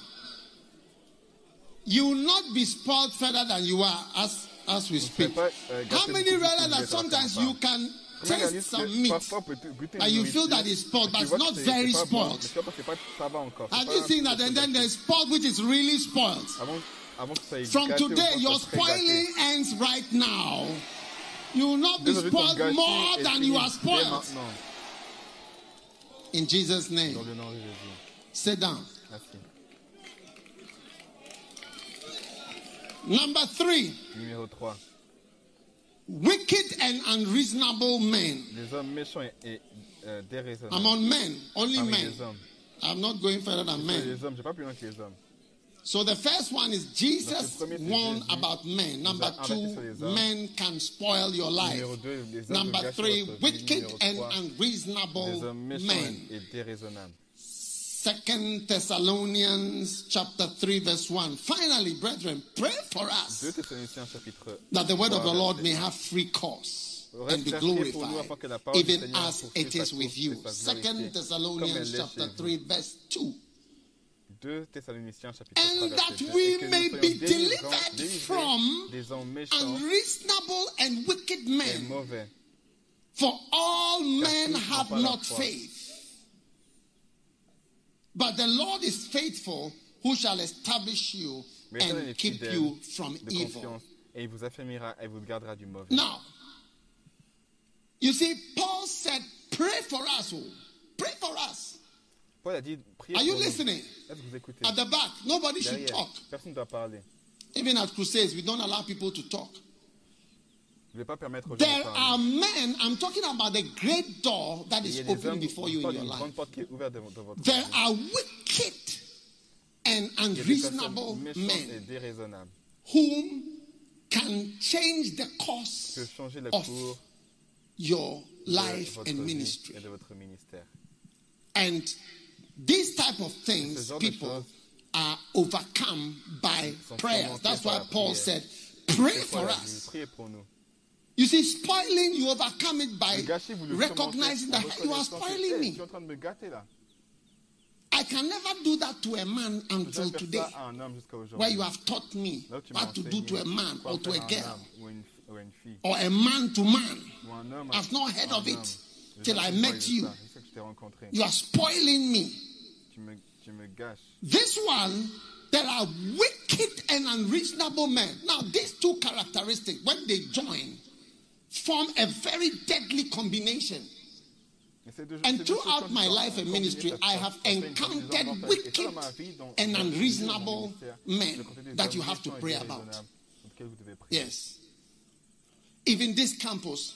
you will not be spoiled further than you are as as we speak. euh, How many realize that sometimes you can taste some meat parfois on peut te goûter une and you feel that it's spoiled, but it's not very c'est pas bon, spoiled? mais tu vois pas, c'est pas- ça va encore. c'est Have you seen that? And then there's spoiled which is really spoiled. Ah Avant, avant que ça ait From today, your ça serait gâté. spoiling ends right now. You will not be spoiled more than you are spoiled. In Jesus' name. le nom de Jésus. Sit down. Number three, wicked and unreasonable men. Les hommes méchants et, et euh. I'm on men, only men. I'm not going further than men. So the first one is Jesus Donc, le premier, c'est warned about men. Number two, sur les hommes. men can spoil your life. Numéro 2, les hommes Number three, wicked and unreasonable men. Second Thessalonians chapter 3 verse 1. Finally, brethren, pray for us that the word of the Lord may have free course and be faire prier pour nous glorified, afin que la parole du even as it is with you. Second glorifiée, comme elle Thessalonians chapter 3 verse 2. 2 Thessaloniciens chapitre 3 And that 2. we Et que nous may be delivered from des hommes méchants Unreasonable and wicked men. For all men have not faith. But the Lord is faithful, who shall establish you and keep you from evil. et il vous affermira et vous gardera du mauvais. Now, you see, Paul said, Pray for us. Oh. Pray for us. Paul a dit, priez Are you pour nous. listening? Est-ce que vous écoutez At the back, nobody should Derrière, talk. personne ne doit parler. Even at crusades, we don't allow people to talk. Je ne vais pas permettre aux gens There de are men, I'm talking about the great door that Il y is des open hommes, before you in your life. grande porte qui est ouverte devant, devant votre There vie. are wicked and Il y a des personnes unreasonable méchantes et men déraisonnables whom can change the qui course changer le of cours your de life votre and vie ministry. et de votre ministère. And these type of things, people are overcome by sont prayers. That's why Paul said, Pray for Paul a dit, us. Priez pour nous. You see, spoiling, you overcome it by Le gâchis, vous le recognizing that you are spoiling me. Je suis en train de me gâter là. I can never do that to a man until today, ça à un homme jusqu'à aujourd'hui. where you have taught me Là où tu m'as what to do to a man or to a girl homme ou à une, ou à une fille or a man to man. ou un homme. I've not heard of it till I met you. ça. C'est ça que je t'ai rencontré. You are spoiling me. Tu me, tu me gâches. This one, there are wicked and unreasonable men. Now, these two characteristics, when they join, form a very deadly combination. Et ces deux- And ces deux choses, throughout my life and ministry, I have ça fait une encountered combinaison mortelle. Et ça, wicked dans ma vie, dans- and unreasonable men j'ai rencontré des that you have to pray about. déraisonnables, contre lesquels vous devez prier. Yes. Even this campus,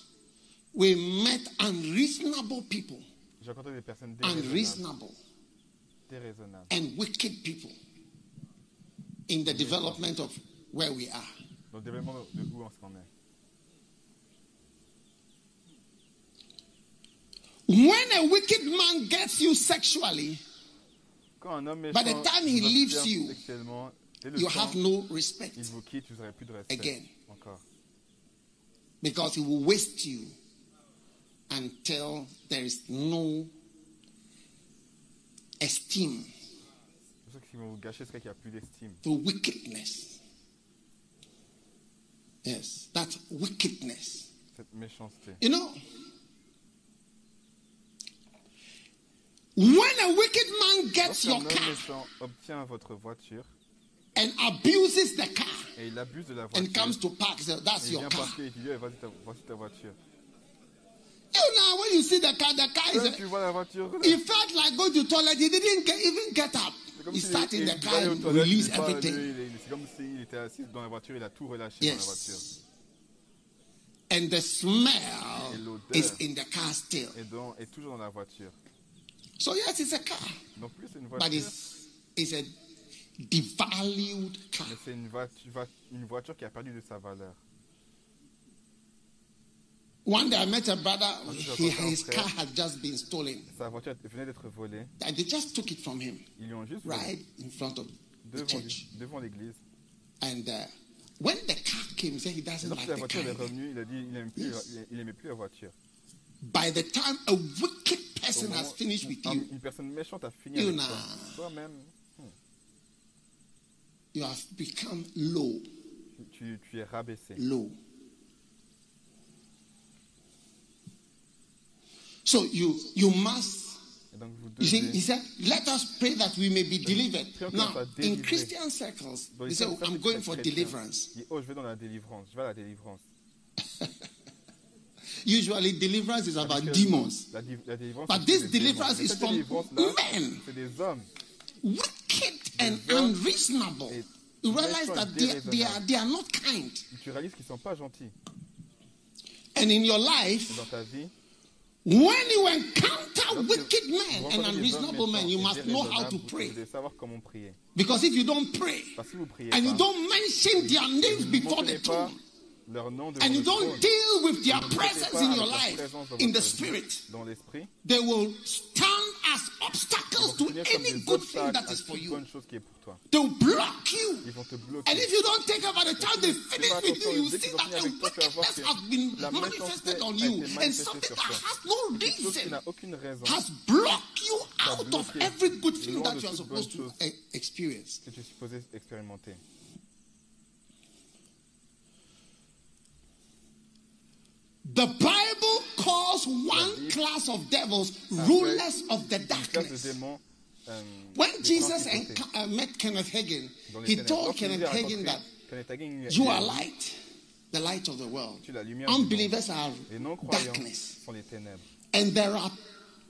we met unreasonable people, J'ai rencontré des personnes déraisonnables, unreasonable and wicked people in the development of where we are. dans le développement de où on s'en est. When a wicked man gets you sexually, By the time he leaves you, sexuellement, et le you have no respect il vous quitte, vous n'aurez plus de respect. Again. Because he will waste you until there is no esteem C'est pour vont vous gâcher, c'est qu'il n'y a plus d'estime. wickedness. Yes, that wickedness. Cette méchanceté. You know, when a wicked man gets your car méchant obtient votre voiture and abuses the car et il abuse de la voiture, and comes to park, so et that's il your vient car. parquer et il dit Eh, voici ta, voici ta voiture. You know, when you see the car, the car Quand is. tu vois la voiture, He felt like going to toilet. He didn't get, even get up. He in il- the car pas- everything. lui, il est- C'est comme s'il était assis dans la voiture, il a tout relâché dans la voiture. And the smell is in the car still. Et donc, est toujours dans la voiture. So yes, it's a car, plus c'est une but voiture, it's it's a devalued car. mais c'est une voiture, une voiture qui a perdu de sa valeur. One day I met a brother. He, his car had just been stolen. Sa voiture venait d'être volée. And they just took it from him Ils lui ont juste right in front of the church. devant l'église. And uh, when the car came, he said he doesn't like la the car. est revenue, il a dit il plus, Yes. il- aimait plus la voiture. By the time a wicked person moment has finished with you, Une personne méchante a fini You avec toi. Toi-même, you have become low, tu, tu es rabaissé. low. So you you must. Et donc vous You see, he said, "Let us pray that we may be delivered." Now, in. Christian circles, they say, "I'm going for deliverance." oh, je vais dans la délivrance. Je vais à la délivrance. Usually, deliverance is about demons. La, la délivrance, But this deliverance is from men. C'est des hommes. wicked and unreasonable. You realize that they, they, are, they are not kind. Tu réalises qu'ils sont pas gentils. And in your life, dans ta vie, when you encounter wicked men and rencontrez des hommes unreasonable men, you must know how to pray. Vous devez savoir comment prier. Because if you don't pray Parce que si vous priez and you don't mention their names before the throne, and you don't deal with their vous ne traitez presence in your life in the spirit, they will stand as obstacles ils to vont finir comme any des good thing obstacles that à is for toute you. bonne chose qui est pour toi. They'll block you. Ils vont te bloquer. And if you don't take up by the time they fais finish pas with you, attention, you dès see qu'ils ont that fini the avec toi, tu vas voir wickedness que has been la manifested méchanceté on a you, été and manifestée something sur that toi. has no Quelque chose qui reason n'a aucune raison has blocked you t'a out of bloqué every good thing loin that de you are toute bonne supposed to chose. e- experience. que tu es supposé expérimenter. The Bible calls one class of devils rulers of the Une classe de darkness. euh, When Jesus uh, met Kenneth Hagin, he told Kenneth Hagin that Kenneth Hagin, il a you are light, the light of the world. Tu es la lumière du monde. Unbelievers are darkness. sont les ténèbres. And there are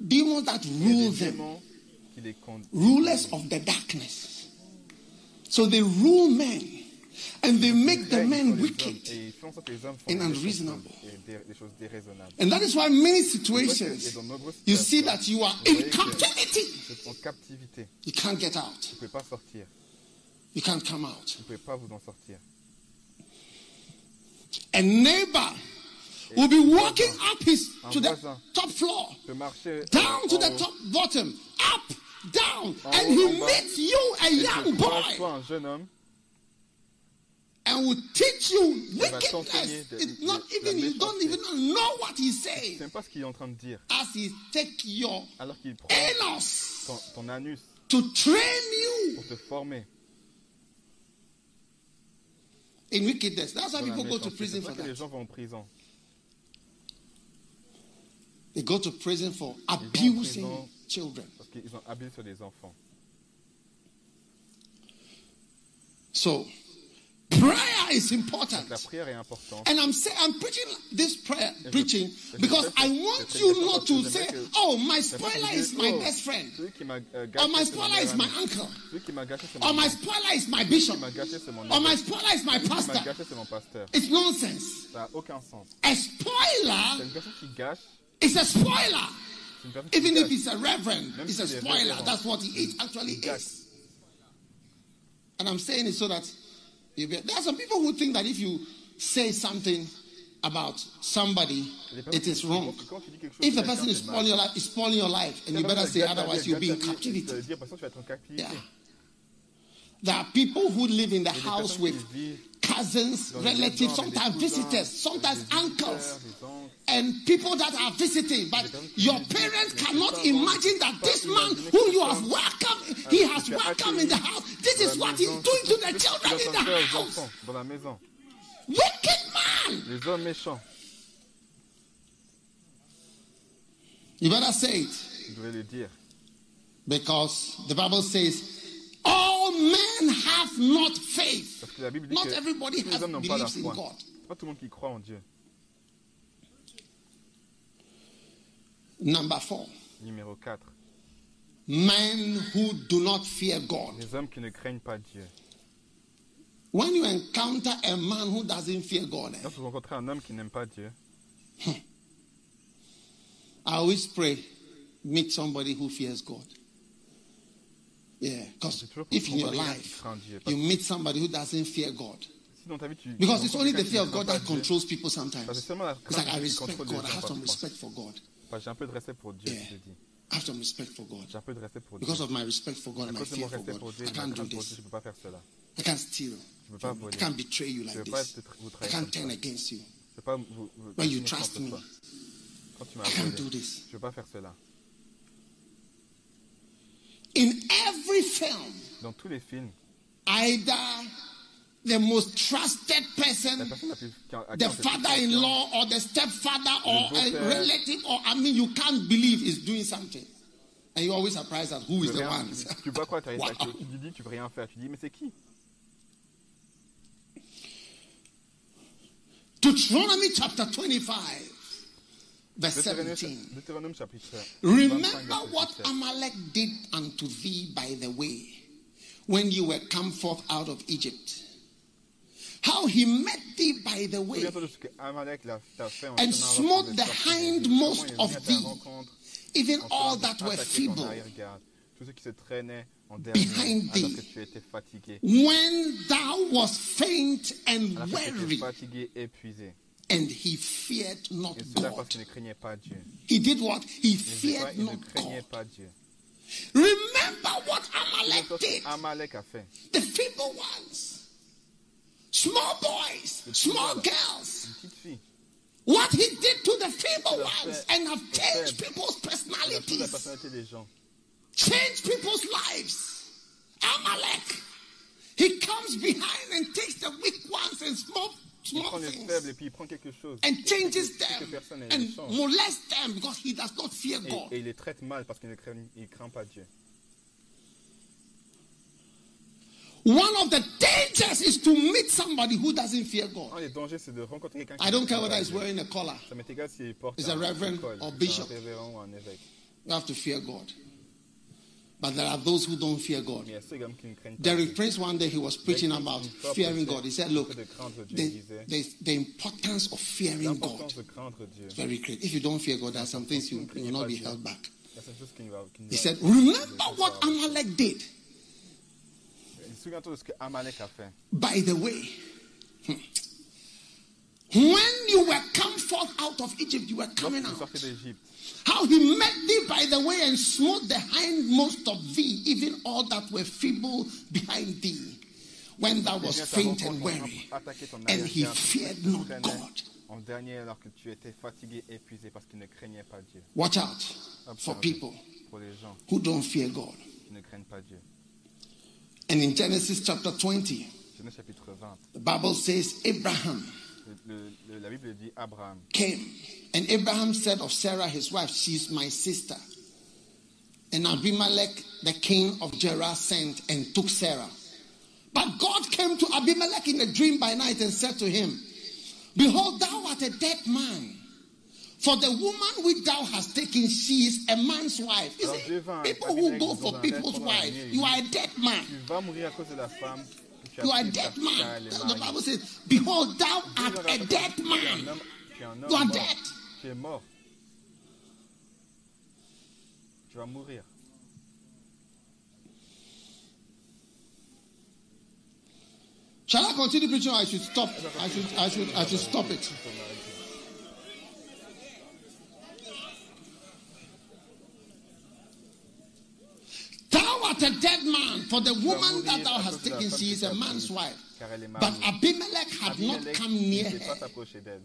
demons that Il y a rule them. démons qui les conduisent. rulers of the darkness. So they rule men and they make the men sur les hommes, wicked. Et ils font en sorte que les hommes font and unreasonable. et des, des choses déraisonnables. And that is why in many situations you see that you are in captivity. Vous êtes en captivité. You can't get out. Vous ne pouvez pas sortir. You can't come out. Vous ne pouvez pas vous en sortir. A neighbor will be walking up his to the top floor, Tu peux marcher down to the top bottom, up, down, and he meets you, a young boy, and will teach you wickedness. It's not even you don't even know what ne sais pas ce qu'il est en train de dire. as he take your Alors qu'il prend anus ton, ton anus to train you pour te former in wickedness. That's why people go to prison C'est for les gens vont en prison. They go to prison for en abusing prison. children. Parce qu'ils ont abusé sur des enfants. So, prayer is important. La prière est importante. And I'm saying I'm preaching this prayer je- preaching je because fais I want you not to say, "Oh, my spoiler is my oh, best friend," Celui qui m'a euh, or "My spoiler is my uncle," Celui qui m'a gâché, c'est mon or "My spoiler is my bishop," qui m'a gâché, c'est mon or "My spoiler is my Celui qui m'a pastor. gâché, c'est mon. It's nonsense. Ça n'a aucun sens. A spoiler une personne qui gâche. is a spoiler. C'est une personne qui Even if he's a reverend, he's a spoiler. That's what he is, actually is. And I'm saying it so that there are some people who think that if you say something about somebody, it is wrong. pensent que quand tu dis quelque chose If a person is spoiling your life, is spoiling your life, and you better say otherwise you'll be in gâte ta vie, captivity. Ça veut dire, parce que tu vas être en captivité. Yeah. There are people who live in the Il y a des house with cousins, relatives, maisons avec des sometimes visitors, sometimes uncles, visiteurs, des oncles. And people that are visiting. But your parents cannot imagine that this man whom you have welcomed, he has welcomed in the house. This is what he's doing to the children in the house. enfants dans la maison. Wicked man. Les hommes méchants, You better say it je devrais le dire. because the Bible says, all men have not faith. Parce que la Bible dit Not everybody has hommes n'ont pas la believes in. God. Pas tout le monde qui croit en Dieu. Number four, Numéro 4. men who do not fear God. Les hommes qui ne craignent pas Dieu. When you encounter a man who doesn't fear God, eh, Lorsque vous rencontrez un homme qui n'aime pas Dieu, I always pray, meet somebody who fears God. Yeah, because if in your rencontré quelqu'un qui life you meet somebody who doesn't fear God, si dans ta vie tu. because it's only the fear of God that n'aime pas Dieu, controls people sometimes. c'est seulement la It's like I respect God. I have some respect for God. Enfin, J'ai un peu de respect pour Dieu, Yeah. je te dis. I have some respect for God. J'ai un peu de respect pour Dieu. Because of my respect for God and my fear for respect God, pour Dieu, I can't do Dieu, this. je ne peux pas faire cela. I can't steal. Je ne peux pas I can't betray you Je ne like peux pas this. I trahir can't turn against you. Je ne peux pas vous. vous When you trust me, toi. Quand tu m'as I can't do this. je ne peux pas faire cela. In every film, Dans tous les films, either the most trusted person personne la plus. qui a- à qui the uh, on fait plus father-in-law or the stepfather or a relative or I mean you can't believe is doing something. And you're always surprised at who is the one. Tu tu peux pas croire, tu arrives Wow. à- tu tu dis, tu peux rien faire. Tu dis, mais c'est qui Deuteronomy chapter 25, verse Deutéronome 17. Deutéronome chapitre 25, Remember what 17. Amalek did unto thee by the way when you were come forth out of Egypt. How he met thee by the way Souviens-toi de ce que Amalek l'a- t'a fait en And smote the êtes sortis d'Égypte. hindmost Comment il est of venu à ta thee, even all that were feeble. arrière-garde. Tous ceux qui se traînaient en dernier Behind thee. que tu étais fatigué. When thou was faint and Alors que tu étais weary, and he feared not Et cela parce God. qu'il ne craignait pas Dieu. He did what? He Il, ne faisait pas- feared not God. Remember what Amalek did. The feeble ones, small boys, small girls. Une petite fille. What he did to the feeble ones and have changed people's Il a pris la personalities, personnalité des gens. changed people's lives. Amalek, he comes behind and takes the weak ones and small, small things. faibles et puis il prend quelque chose. and changes them and molests them because he does not fear God. et il les traite mal parce qu'il ne craint pas Dieu. One of the dangers is to meet somebody who doesn't fear Un God. Oh, des dangers, c'est de rencontrer quelqu'un qui I don't care whether he's wearing a collar. Ça m'est égal s'il porte Is a reverend col, or un bishop. révérend ou un évêque. You have to fear God. But there are those who don't fear God. Mais il y a ceux également qui ne craignent pas Derek. Prince one day he was preaching about Prince, une fois, fearing God. He said, Look, fait de craindre Dieu, the, the, the importance of fearing God de craindre Dieu. is very great. If you don't fear God, there are some things you, you will not be held back. La seule chose qui nous va- qui nous He said, Remember what Amalek did. Souviens-toi de ce que Amalek a fait. By the way, hmm, when you were come forth out of Egypt, you were coming out. How he met thee by the way and smote the hindmost of thee, even all that were feeble behind thee, when thou il was vient à ta faint and weary, pour attaquer ton and he feared not God. En dernier, alors que tu étais fatigué, épuisé parce qu'il ne craignait pas Dieu. Watch out for people Pour les gens who don't fear God. qui ne craignent pas Dieu. And in Genesis chapter 20, Genèse chapitre 20. the Bible says Abraham Le- le- la Bible dit Abraham. came, and Abraham said of Sarah, his wife, She's my sister. And Abimelech, the king of Gerar, sent and took Sarah. But God came to Abimelech in a dream by night and said to him, Behold, thou art a dead man. For the woman which thou hast taken, she is a man's wife. You see, Dieu vint à people who go for people's rêve pendant la wives, you are a dead man. Tu vas mourir à cause de la femme que tu as You are a dead man. The. Bible says, Behold, thou art a dead tu es un man. homme- Tu es un homme You are dead. Tu es mort. Tu vas mourir. Shall I continue preaching or I should stop? I should, I should, I should stop it. Thou art a dead man, for the woman that thou hast taken, she is a man's wife. Car elle est But. Abimelech had not come near her.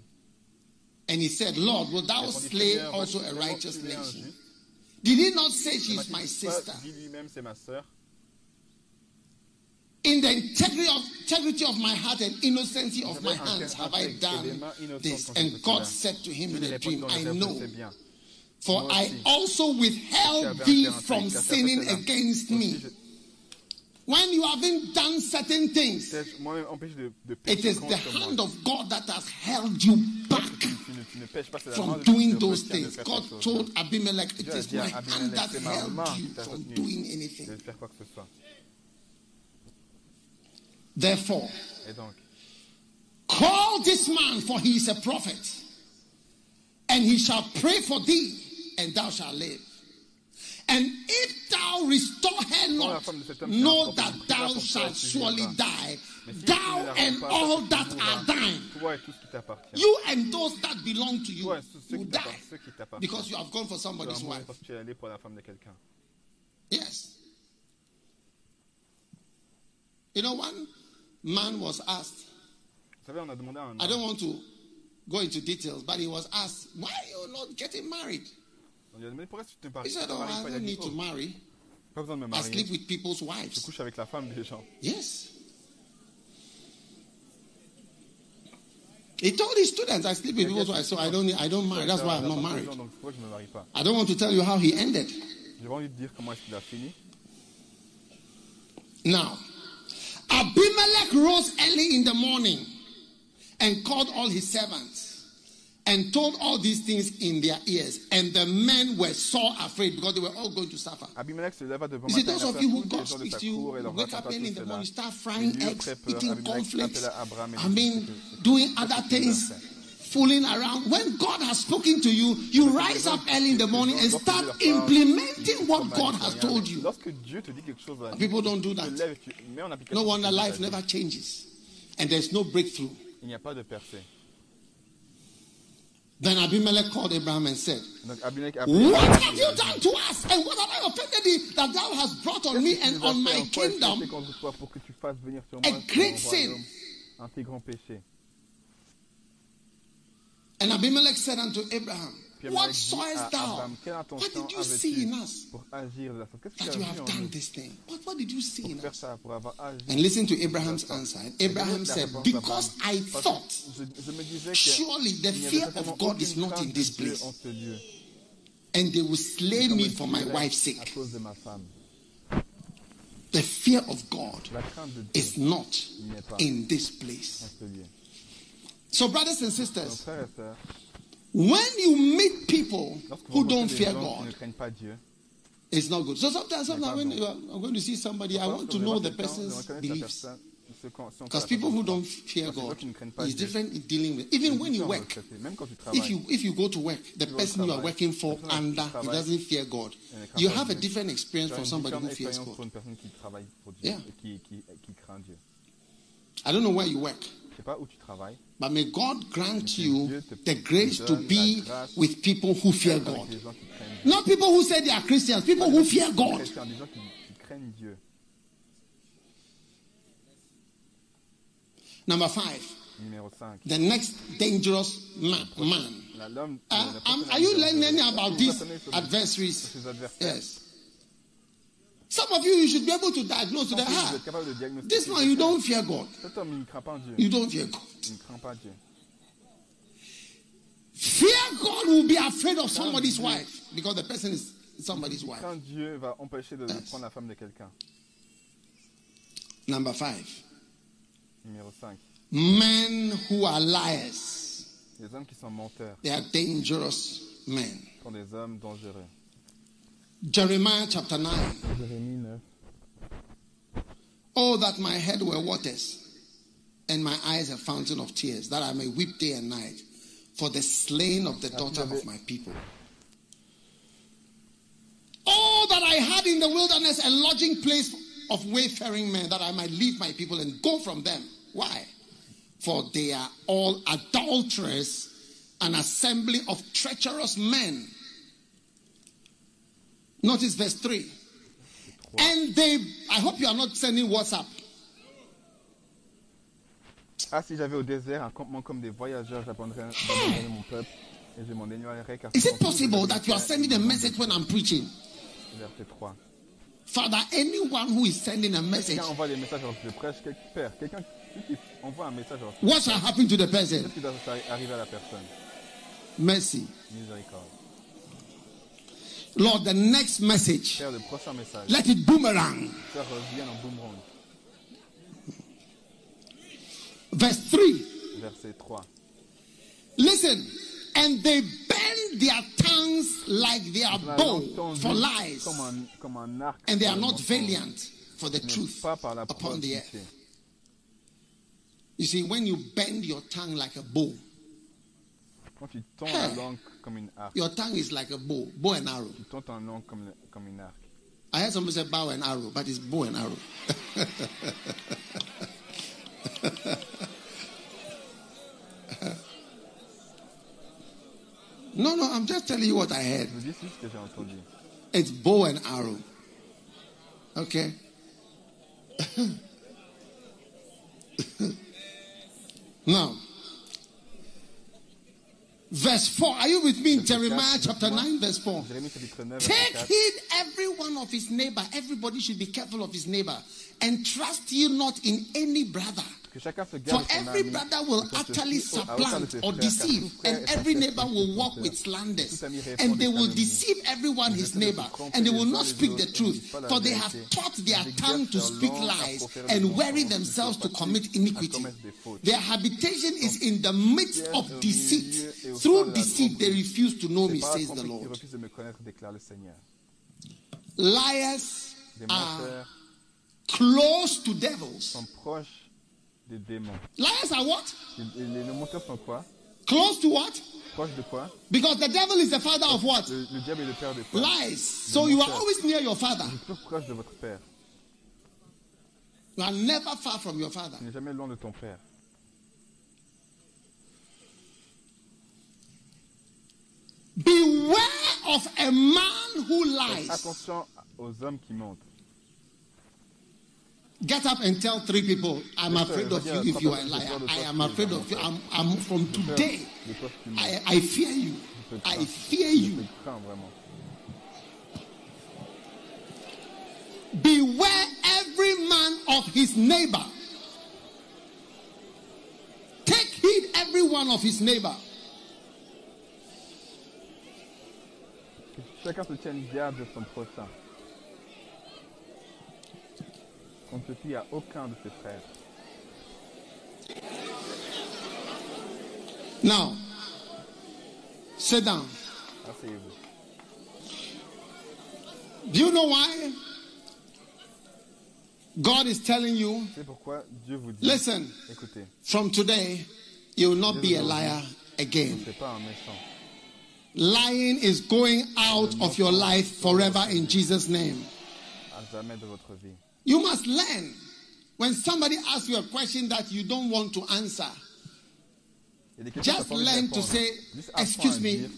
And he said, Lord, will thou slay also a righteous nation? Did he not say she is my sister? dit lui-même, c'est ma sœur. In the integrity of, integrity of my heart and innocency of my hands have I intègre et des done this. And God said to him in a dream, I le rêve, je know. For I also withheld thee from sinning against me. When you haven't done certain things, T'es moi-même empêché de, de it is the hand of God that has held you back Tu, ne- tu ne pêches pas, c'est la main from de Dieu qui doing those things. God told Abimelech, it is my hand that held you from doing anything. faire quoi que ce soit. Therefore, Call this man, for he is a prophet, and he shall pray for thee, and thou shalt live. And if thou restore her not, femme de cet homme qui est un know that thou pas pour toi, shalt surely die, mais si tu thou and all that are thine. Toi et tout ce qui t'appartient. You and those that belong to you Toi et ceux will die t'appartiennent, ceux qui t'appartiennent. because you have gone for somebody's wife. parce que tu es allé pour la femme de quelqu'un. Yes. You know, one man was asked, Vous savez, on a demandé à un I don't want to go into details, but he was asked, Why are you not getting married? On lui a demandé pourquoi tu te He maries said, tu te Oh, I pas Il a don't need to marry. pas besoin de me I sleep with people's wives. Je couche avec la femme des gens. Yes. He told his students, I sleep with people's wives, so I don't, I don't marry. That's why I'm not married. Donc je me marie pas. I don't want to tell you how he ended. J'ai pas envie de dire comment est-ce qu'il a fini. Now, Abimelech rose early in the morning and called all his servants and told all these things in their ears. And the men were so afraid because they were all going to suffer. Abimelech se leva devant You see, those of you who God speaks to you, cour et leur wake up early in the morning, start frying eggs, eating cornflakes. appela Abraham et I mean, doing other things, fooling around. When God has spoken to you, you rise up early in the morning and start implementing what God has told you. Lorsque Dieu te dit quelque chose, la nuit, People don't do that. lèves et tu mets en application No wonder life never changes and there's no breakthrough. Il n'y a pas de percée. Then Abimelech called Abraham and said, Donc Abimelech a What have you lui a dit, done to us? And what have I offended thee that thou hast brought on me and tu nous as on my En quoi est-ce que j'ai kingdom fait contre toi pour que tu fasses venir sur a great sin? royaume un si grand péché And Abimelech said unto Abraham, What sawest thou? What did you see in us avais-tu agir de la sorte Qu'est-ce que that you have done this thing? What, what did you see in us? ça, pour avoir agi And listen to Abraham's answer. Abraham said, Because. I thought, je, je me disais que surely the il n'y avait fear of God is not in this place, en ce lieu. and they will slay me for my wife's sake. cause de ma femme. The fear of God La crainte de Dieu is not in this place. So, brothers and sisters, frères et sœurs, when you meet people who don't fear gens qui ne God, craignent pas Dieu, it's not good. So sometimes, sometimes when you are, I'm going to see somebody, I want to know the person's vous allez reconnaître la beliefs. personne, ce qu'on- ce en quoi Because people who don't fear Parce que ceux God qui ne craignent pas is different in dealing with. Even when you work, traiter. Même quand tu if you if you go to work, the Tu vas au person you are working for la personne avec qui under he doesn't fear God. elle ne craint You have a different experience from somebody who fears God. pour une personne qui travaille pour Dieu, Yeah. I don't know where you work, Je ne sais pas où tu travailles, but may God grant you the grace to be with people who fear God. les gens qui craignent Dieu. Not people who say they are Christians, people who fear God. chrétiens, des gens qui, qui craignent Dieu. Number five, the next dangerous ma- man. Uh, um, are you learning about these adversaries? sur ces adversaires Yes. Some of you, you should be able to diagnose de diagnostiquer This man, you don't fear God. You don't fear God. Fear God will be afraid of somebody's wife because the person is somebody's wife. Craint Dieu va empêcher de, de prendre la femme de quelqu'un. Number five, Numéro 5. men who are liars. Les hommes qui sont menteurs They are dangerous men. sont des hommes dangereux. Jeremiah chapter 9. Jérémie 9. Oh, that my head were waters and my eyes a fountain of tears, that I may weep day and night for the slain of the daughter of my people. Oh, that I had in the wilderness a lodging place of wayfaring men, that I might leave my people and go from them. Why? For they are all adulterers, an assembly of treacherous men. Notice verse 3. And they, I hope you are not sending WhatsApp. Ah, si j'avais au désert un campement comme des voyageurs, j'abandonnerais j'abandonnerais mon peuple et je m'en éloignerais car Is it possible that you are sending a message when I'm preaching? Verset 3. Father, anyone who is sending a message, Quelqu'un envoie des messages alors je prêche, père, quelqu'un qui envoie un message alors what shall happen to the person? Qu'est-ce qui doit arriver à la personne? Mercy. Miséricorde. Lord, the next message, Père, le prochain message, let it boomerang. ça revient en boomerang. Verse 3. Listen, and they bend their tongues like their bow for lies, Comme un, comme un arc. and they are not valiant for the truth Pas par la upon the earth. You see, when you bend your tongue like a bow, Quand tu tends la langue comme une arc, your tongue is like a bow, bow and arrow. tu tends ta langue comme, comme une arc. I heard somebody say bow and arrow, but it's bow and arrow. no, no, I'm just telling you what I heard. Je dis ce que j'ai entendu. It's bow and arrow. Okay? now, verse 4. Are you with me in Jeremiah chapter 9, verse 4? Jérémie chapitre 9, verset Take heed every one of his neighbor. Everybody should be careful of his neighbor. And trust you not in any brother. For garde de son every brother will et qu'on se utterly fie au- à aucun de supplant or deceive, and every neighbor will walk with slanders, Tout ami répand and they will deceive everyone his neighbor, and they will not speak the truth, disent pas la for they have taught their tongue to speak leur langue à lies and weary themselves to commit iniquity. commettre des fautes. Their habitation is in the midst of deceit. et au sein Through deceit, they refuse to know me, says the Lord. refusent de me connaître, déclare le Seigneur. Liars are close to devils. Des démons. Liars are what? Et les, les menteurs sont quoi? Close to what? Proches de quoi? Because the devil is the father of what? le, le diable est le père de quoi? Lies. So you are always near your father. Vous êtes toujours proche de votre père. You are never far from your father. Tu n'es jamais loin de ton père. Beware of a man who lies. attention aux hommes qui mentent. Get up and tell three people, I'm afraid of you if you are a liar. I am afraid of you. I'm, I'm from today. De toi, tu mens. I, I fear you. I fear you. Beware every man of his neighbor. Take heed every one of his neighbor. Chacun se tienne garde de son prochain. Qu'on ne se fie à aucun de ses frères. Now, sit down. Asseyez-vous. Do you know why? God is telling you, C'est pourquoi Dieu vous dit listen, écoutez, from today, you will not be a liar again. pas un méchant. Lying is going out of your life forever in Jesus' name. À jamais de votre vie. You must learn. When somebody asks you a question that you don't want to answer, Il y a des questions que just t'as pas envie de learn to say, Excuse me,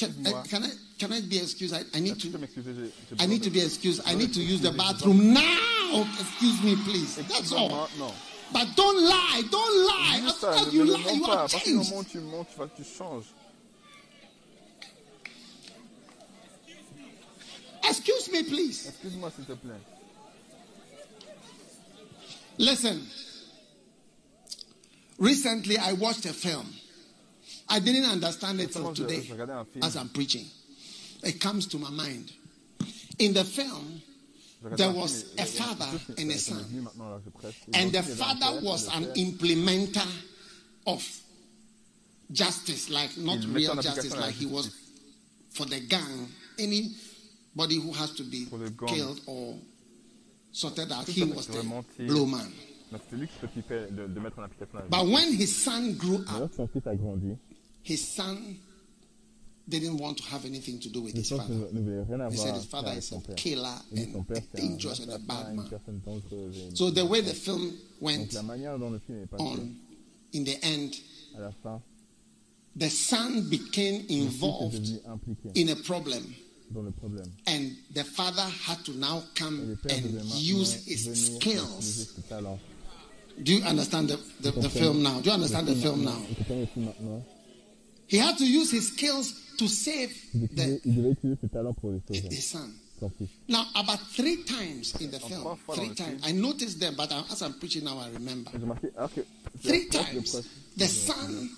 can, uh, can I can I be excused? I, I need Est-ce que je peux to m'excuser J'ai- j'ai I need to be excused. I need to use the bathroom now. Excuse me, please. That's all. But don't lie. Don't lie. Juste As soon as you lie, you. Are changed. moment où tu mens, tu, vas, tu changes. Excuse me, please. Excuse-moi s'il te plaît. Listen. Recently, I watched a film. I didn't understand it till today je regardais un film. as I'm preaching. It comes to my mind. In the film, There was a father tout ce qui- and a son. venu maintenant alors que je prêche. Et and the le film, il y avait un father was an implementer of justice, like not real justice, like he was for the gang. Anybody who has to be Pour le gang. killed or sorted out, Tout he was the blow man. Donc c'est lui qui s'occupait de, de mettre en application la But when his son grew up, lorsque son fils his son didn't want to have anything to do with his father. ne ne voulait rien He said his father is a killer Il dit que son and a dangerous and a bad man. personne dangereuse. et une So the way the film went Donc la manière dont le film est passé, on, in the end, à la fin, the son became le fils est involved in a problem. Dans le problème. And the father had to now come and use his skills. Do you understand the, the, the film now? Do you understand the film now? Vous comprenez le film maintenant He had to use his skills to save the, il devait utiliser ses talents pour le sauver, his son. Now, about three times in the film, three times. I noticed them, but as I'm preaching now, I remember. J'ai remarqué, alors que Three la fois, le times, the son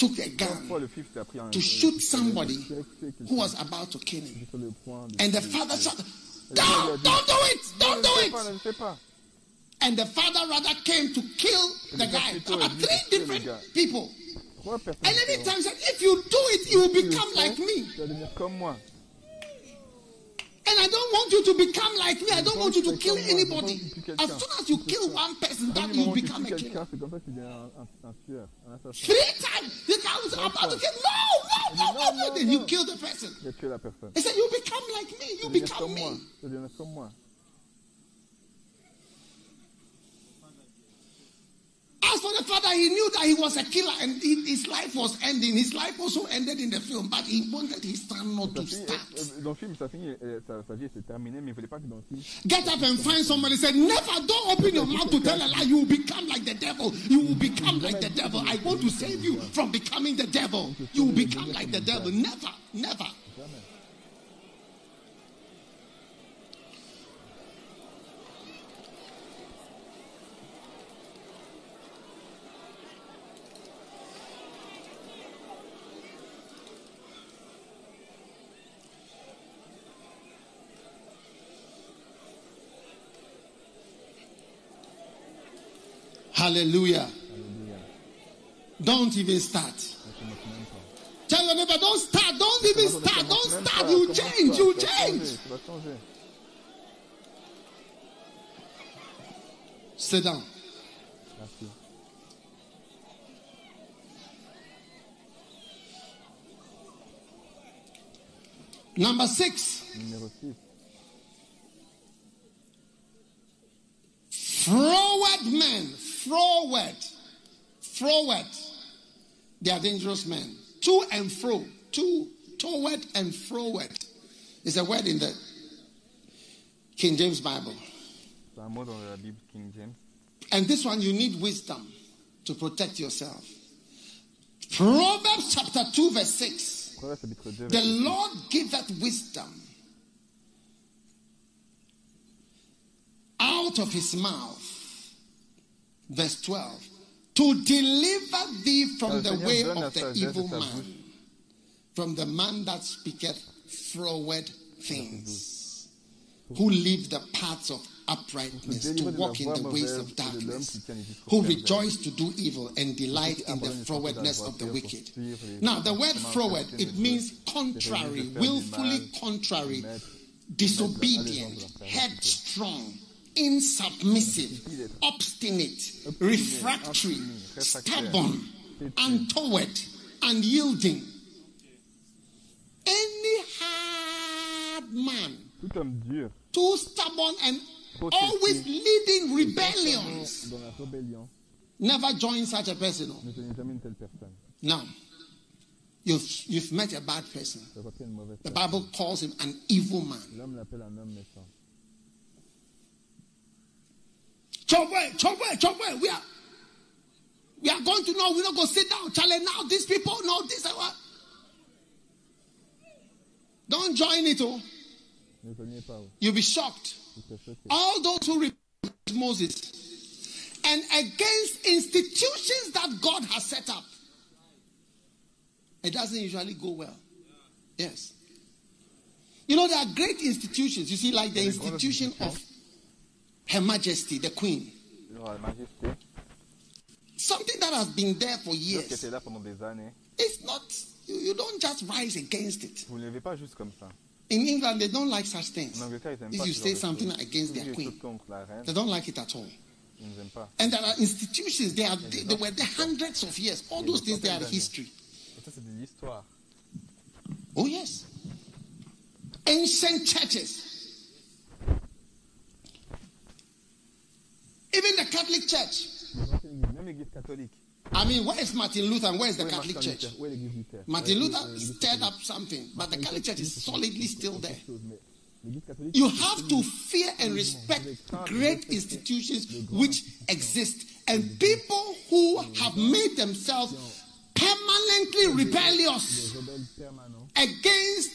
took a gun le fils a pris un to shoot somebody un- tuer quelqu'un who was about to kill him. qui est sur le point de And the father shot, Et le père lui a No, dit, don't do it, don't do le fais pas, it. ne le fais pas. And the father rather came to kill the guy. About three different people. And every différentes. time said, if you do it, you will become like me. And I don't want you to become like me. I don't want you to kill anybody. je veux pas que tu tues As soon as you kill one person, then you moment où tu become a killer. Three times. The guy was about to kill. No, no, no, no, no. Then you kill the person. Tu as tué la personne. He said, You become like me. You become me. Tu vas devenir comme moi. As for the father, he knew that he was a killer and he- his life was ending. His life also ended in the film, but he wanted his son not to fille, start. dans le film, sa, fille, sa, sa vie s'est terminée, mais il ne voulait pas que dans le film. Get up and find somebody. Said, Never don't open your mouth to tell a lie. You will become like the devil. You will become like the devil. I want to save you from becoming the devil. You will become like the devil. Never, never. Jamais. Hallelujah. Don't even start. Tell your neighbor, don't start. Don't even start. Don't start. You change. You change. changer, Tu vas changer. Sit down. Number six. Numéro 6. Froward men. Froward. Froward. They are dangerous men. To and fro. To, toward and froward. Is a word in the King James Bible. C'est un mot dans la Bible King James. And this one, you need wisdom to protect yourself. Proverbs chapter 2, verse 6. Proverbe chapitre 2, The. Lord giveth wisdom. Out of his mouth. Verse 12. To deliver thee from the way of the evil man. From the man that speaketh froward things. Who leave the paths of uprightness to délivrer de la walk in the ways of et de l'homme darkness. qui tient les discours Who rejoice to do evil and delight in the frowardness of the wicked. droiture pour suivre les Now, the word froward, it means contrary, C'est de faire du willfully contrary, disobedient, mettre à l'aise headstrong, insubmissive, obstinate, refractory, stubborn, untoward, unyielding. Any hard man, Tout homme dur, too stubborn and always leading rebellions, rébellion, never join such a person. Oh. no. ne tenez jamais une telle personne. Now, you've, you've met a bad person. Tu vas pas une mauvaise The. Bible calls him an evil man. L'homme l'appelle un homme méchant. Chokwe, Chokwe, Chokwe, we are we are going to know. We're not going to sit down. Charlie, now these people know this and what. Don't join it, oh. Ne rejoignez pas, vous You'll be shocked. vous serez choqués. All those who rebelled Moses and against institutions that God has set up. It doesn't usually go well. Yes. You know, there are great institutions. You see, like the Il y a des grandes institution of. Her Majesty, the Queen. Something that has been there for years. était là pendant des années, It's not, you, you don't just rise against it. vous pas juste comme ça. In England, they don't like such things. If you say something against their queen, des choses contre la reine, they don't like it at all. ils pas. And there are institutions, they, are, they, they were there hundreds of years. All those things, they are history. Oh, yes. Ancient churches. Even the Catholic Church. Même l'église catholique. I mean, where is Martin Luther and where is the est Catholic Church? Luther Où est Luther Martin Luther euh, stirred up something, but the Catholic Church is solidly still there. Mais l'église catholique, You have to fear and respect great institutions which exist and people who have made themselves permanently rebellious Des rebelles permanents. against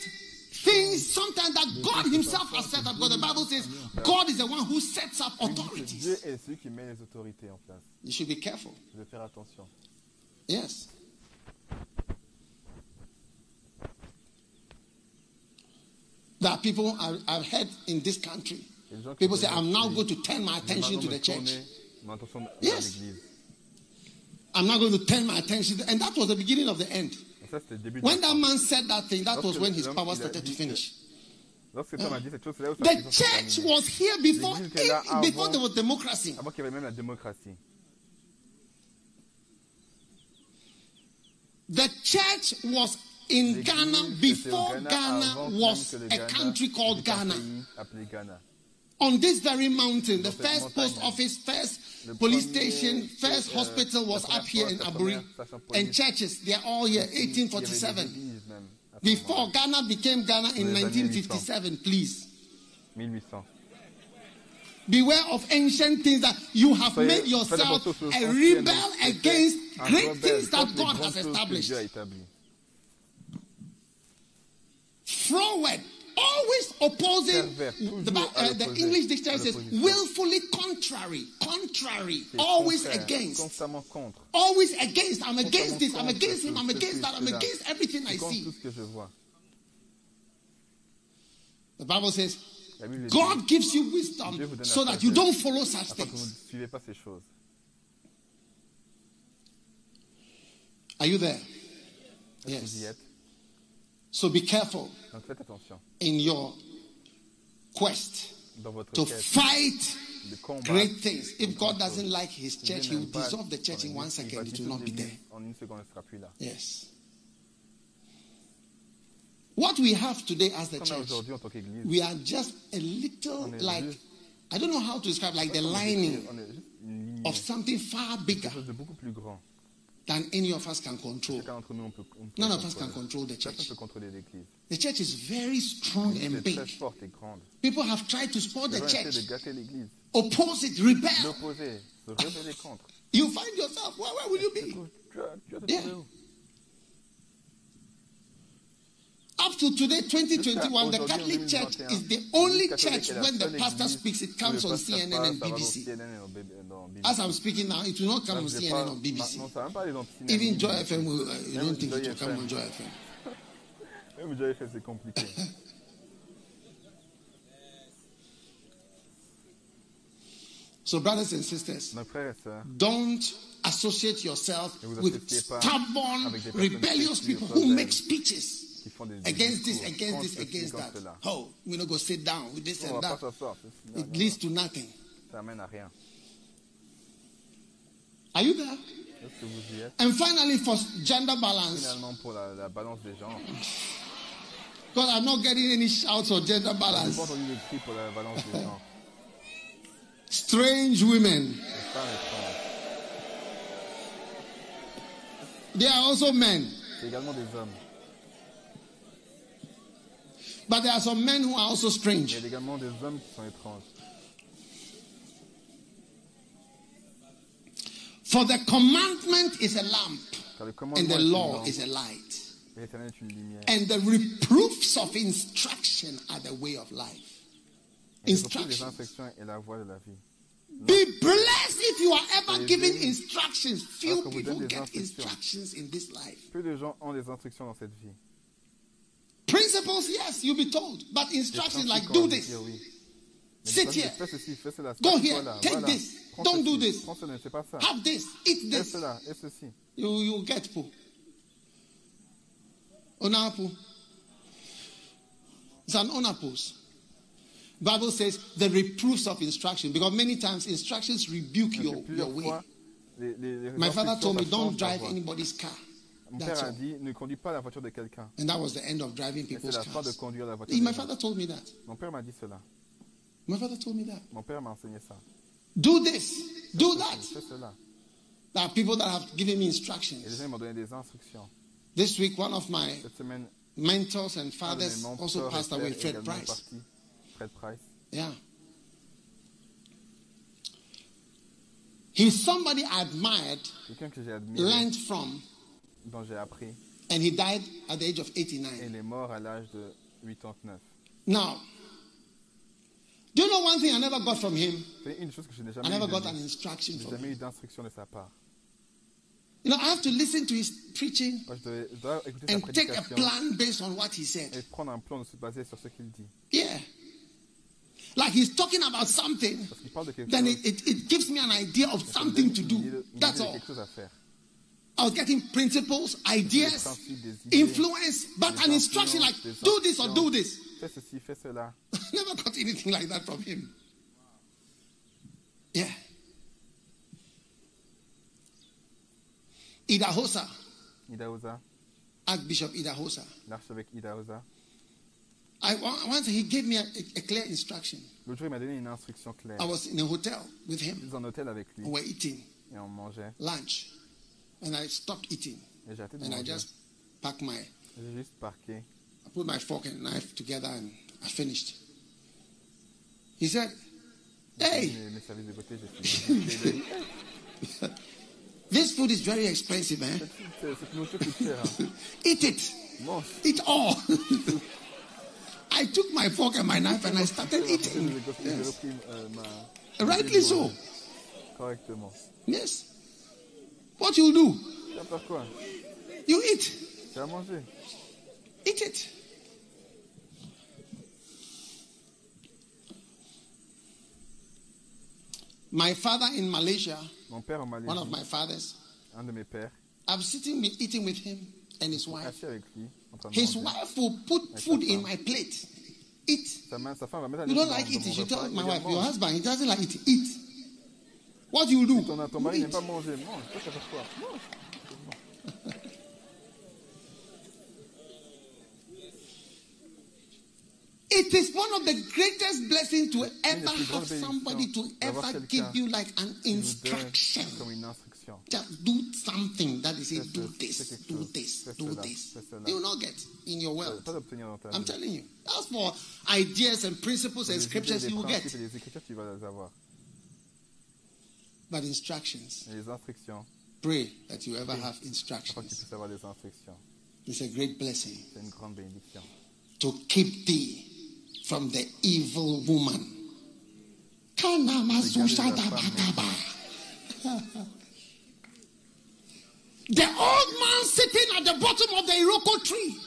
things sometimes that God Himself has set up. Because the Bible says God is the one who sets up Dieu authorities. est celui qui met les autorités en place. You should be careful. Je faire attention. Yes. There are people I, I've heard in this country. Il y a des gens qui People say, I'm now going to turn my attention to the church. tourner mon attention vers Yes. I'm not going to turn my attention. And that was the beginning of the end. Et ça, début When that man said that thing, that was when his power started to finish. Lorsque cet homme a dit cette chose, c'est là où sa The church was here before, L'église était là before there was democracy. Avant qu'il y avait même. The church was in Ghana before Ghana Ghana avant même was a country called Ghana. pays appelé Ghana. On this very mountain, the first post office, first police station, first euh, hospital was up here in Aburi. And churches, they're all here, Il y avait des 1847. églises même à ce Before. Ghana became Ghana in Dans les années 1957, please. 1800. Beware of ancient things that you have made yourself a rebel against great things that God has established. Dieu a établies. Froward, always opposing. The, toujours Bi- à uh, the English dictionary says willfully contrary, contrary, always against. Always against. I'm against this. I'm against him. I'm against that. I'm against everything I see. tout ce que je vois. The Bible says La Bible dit, God gives you wisdom Dieu vous donne so that you don't follow such afin que vous things. ne suivez pas ces choses. Are you there? Est-ce que vous Yes. So be careful Donc faites attention in your quest dans votre to quête fight de combat. great things. If God doesn't like his Si Dieu church, he n'aime will pas dissolve the church in one second. It will not be there. En une seconde, elle ne sera plus là. Yes. What we have today as the Comme là church, aujourd'hui en tant qu'Église, we are just a little On est like, juste- I don't know how to describe, like the on est- lining juste une ligne, of something far bigger quelque chose de beaucoup plus grand. Than any of us can control. Chacun d'entre nous, on peut, on peut None of us can control the church. ne peut contrôler l'Église. The church is very strong and big. forte et grande. People have tried to spoil the church, de gâter l'Église, oppose it, rebel. l'opposer, se rebeller contre. You find yourself, where, where will you be? Tu as, tu as te Yeah. Up to today, 2021, the Catholic Church is the only church catholique est la when the pastor speaks, it comes on CNN and ça va dans BBC. CNN et dans B- dans BBC. As I'm speaking now, it will not come on CNN or BBC. Non, ça va pas aller dans CNN. Even Joy FM, will, uh, you don't think it will come on Joy FM. Même Joy FM, c'est compliqué. So, brothers and sisters, Nos frères et sœurs, don't associate yourself with stubborn, avec des personnes rebellious people who make speeches qui font des against this, against this, against that. Oh, we're not going to sit down with this On and that. It leads to nothing. ça amène à rien. Are you there? Que vous y êtes And finally, for gender balance, Finalement, pour la, la balance des genres, because I'm not getting any shouts for gender balance. pas entendu de cri pour la balance. Strange women, they are also men. But there are some men who are also Il y strange. également des hommes qui sont étranges. For the commandment is a lamp, and the law is a light. et l'éternel est une lumière. And the reproofs of instruction are the way of life. Et surtout, les Instructions. instructions et la voie de la vie. Be blessed if you are ever given instructions. Few Alors que vous people get instructions. instructions in this life. Peu de gens ont des instructions dans cette vie. Principles, yes, you'll be told. But instructions like do this. dire oui. Mais Sit here. principes, Fais ceci, fais cela. Go here. Take this. Don't do this. Prends cela, c'est pas ça. Have this. Eat this. cela et ceci. You you get po. Onapo. It's an onapos. Bible says the reproofs of instruction because many times instructions rebuke your, your way. My father told me don't drive anybody's car. Mon That's père a all. dit ne conduis pas la voiture de quelqu'un. And that was the end of driving Et c'est people's la fin de cars. conduire la voiture. My father told me that. Mon père m'a dit cela. My father told me that. Mon père m'a enseigné ça. Do this, do that. Fais cela. There are people that have given me Et les instructions. gens m'ont donné des instructions. This week, one of my Cette semaine, mentors and un de mes fathers also passed away, Fred également Price. parti. Fred Price. Yeah. He's somebody I admired, Quelqu'un que j'ai admiré, learned from, dont j'ai appris. and he died at the age of Et 89. il est mort à l'âge de 89. Now, do you know one thing I never got from him? C'est une chose que je n'ai I never got an instruction from jamais him. eu d'instruction de sa part. You know, I have to listen to his preaching Moi, je, devais- je dois écouter sa and take a prédication plan based on what he et said. prendre un plan de se baser sur ce qu'il dit. Yeah. Like he's talking about something, Parce qu'il parle de quelque then chose. it, it, it gives me an idea of something to do. That's all. quelque chose à faire. I was getting principles, ideas, principes, des idées. influence, but an instruction like do this or do this. Fais ceci, fais cela. I never got anything like that from him. Yeah. Idahosa, Idahosa, Archbishop Idahosa. l'archevêque Idahosa. I once he gave me a, a clear instruction. L'autre jour, il m'a donné une instruction claire. I was in a hotel with him. J'étais en hôtel avec lui We were eating et on mangeait. lunch, and I stopped eating, Et de and I just packed my, J'ai juste parqué. I put my fork and knife together, and I finished. He said, "Hey, Mes, mes services de côté, j'ai fini. Et il a dit, this food is very expensive, man. Cette, cette- cette nourriture coûte cher. Hein. Eat it." Mange. Eat all. I took my fork and my knife and I started J'ai eating. repris- j'ai Yes. repris euh, ma. Rightly so. Correctement. Yes. What you'll do? Tu vas faire quoi You eat. Eat it. My father in Malaysia, Mon père en Malaisie, one of my fathers, un de mes pères, I'm sitting eating with him and his wife. avec lui, en train de His manger. wife will put food in my plate. Eat. Sa, main, sa femme va mettre You don't like it. She il my wife, your husband, he doesn't like it. Eat. What do you do? Ton, ton mari n'aime pas manger. Mange. Toi, tu vas faire quoi Mange. It is one of the greatest blessings to ever des plus grandes have somebody to ever give you like an qui nous donne instruction. comme une instruction. Just do something that is it. Do this, do this, do this. You will not get in your world. vas pas d'obtenir dans ta I'm telling you. That's for ideas and principles and scriptures you will get. et les écritures, tu vas les avoir. But instructions. Les instructions, Pray that you ever have afin que tu instructions. avoir des instructions. It's a great blessing C'est une grande bénédiction. to keep thee from the evil woman. The old man sitting at the bottom of the Iroko tree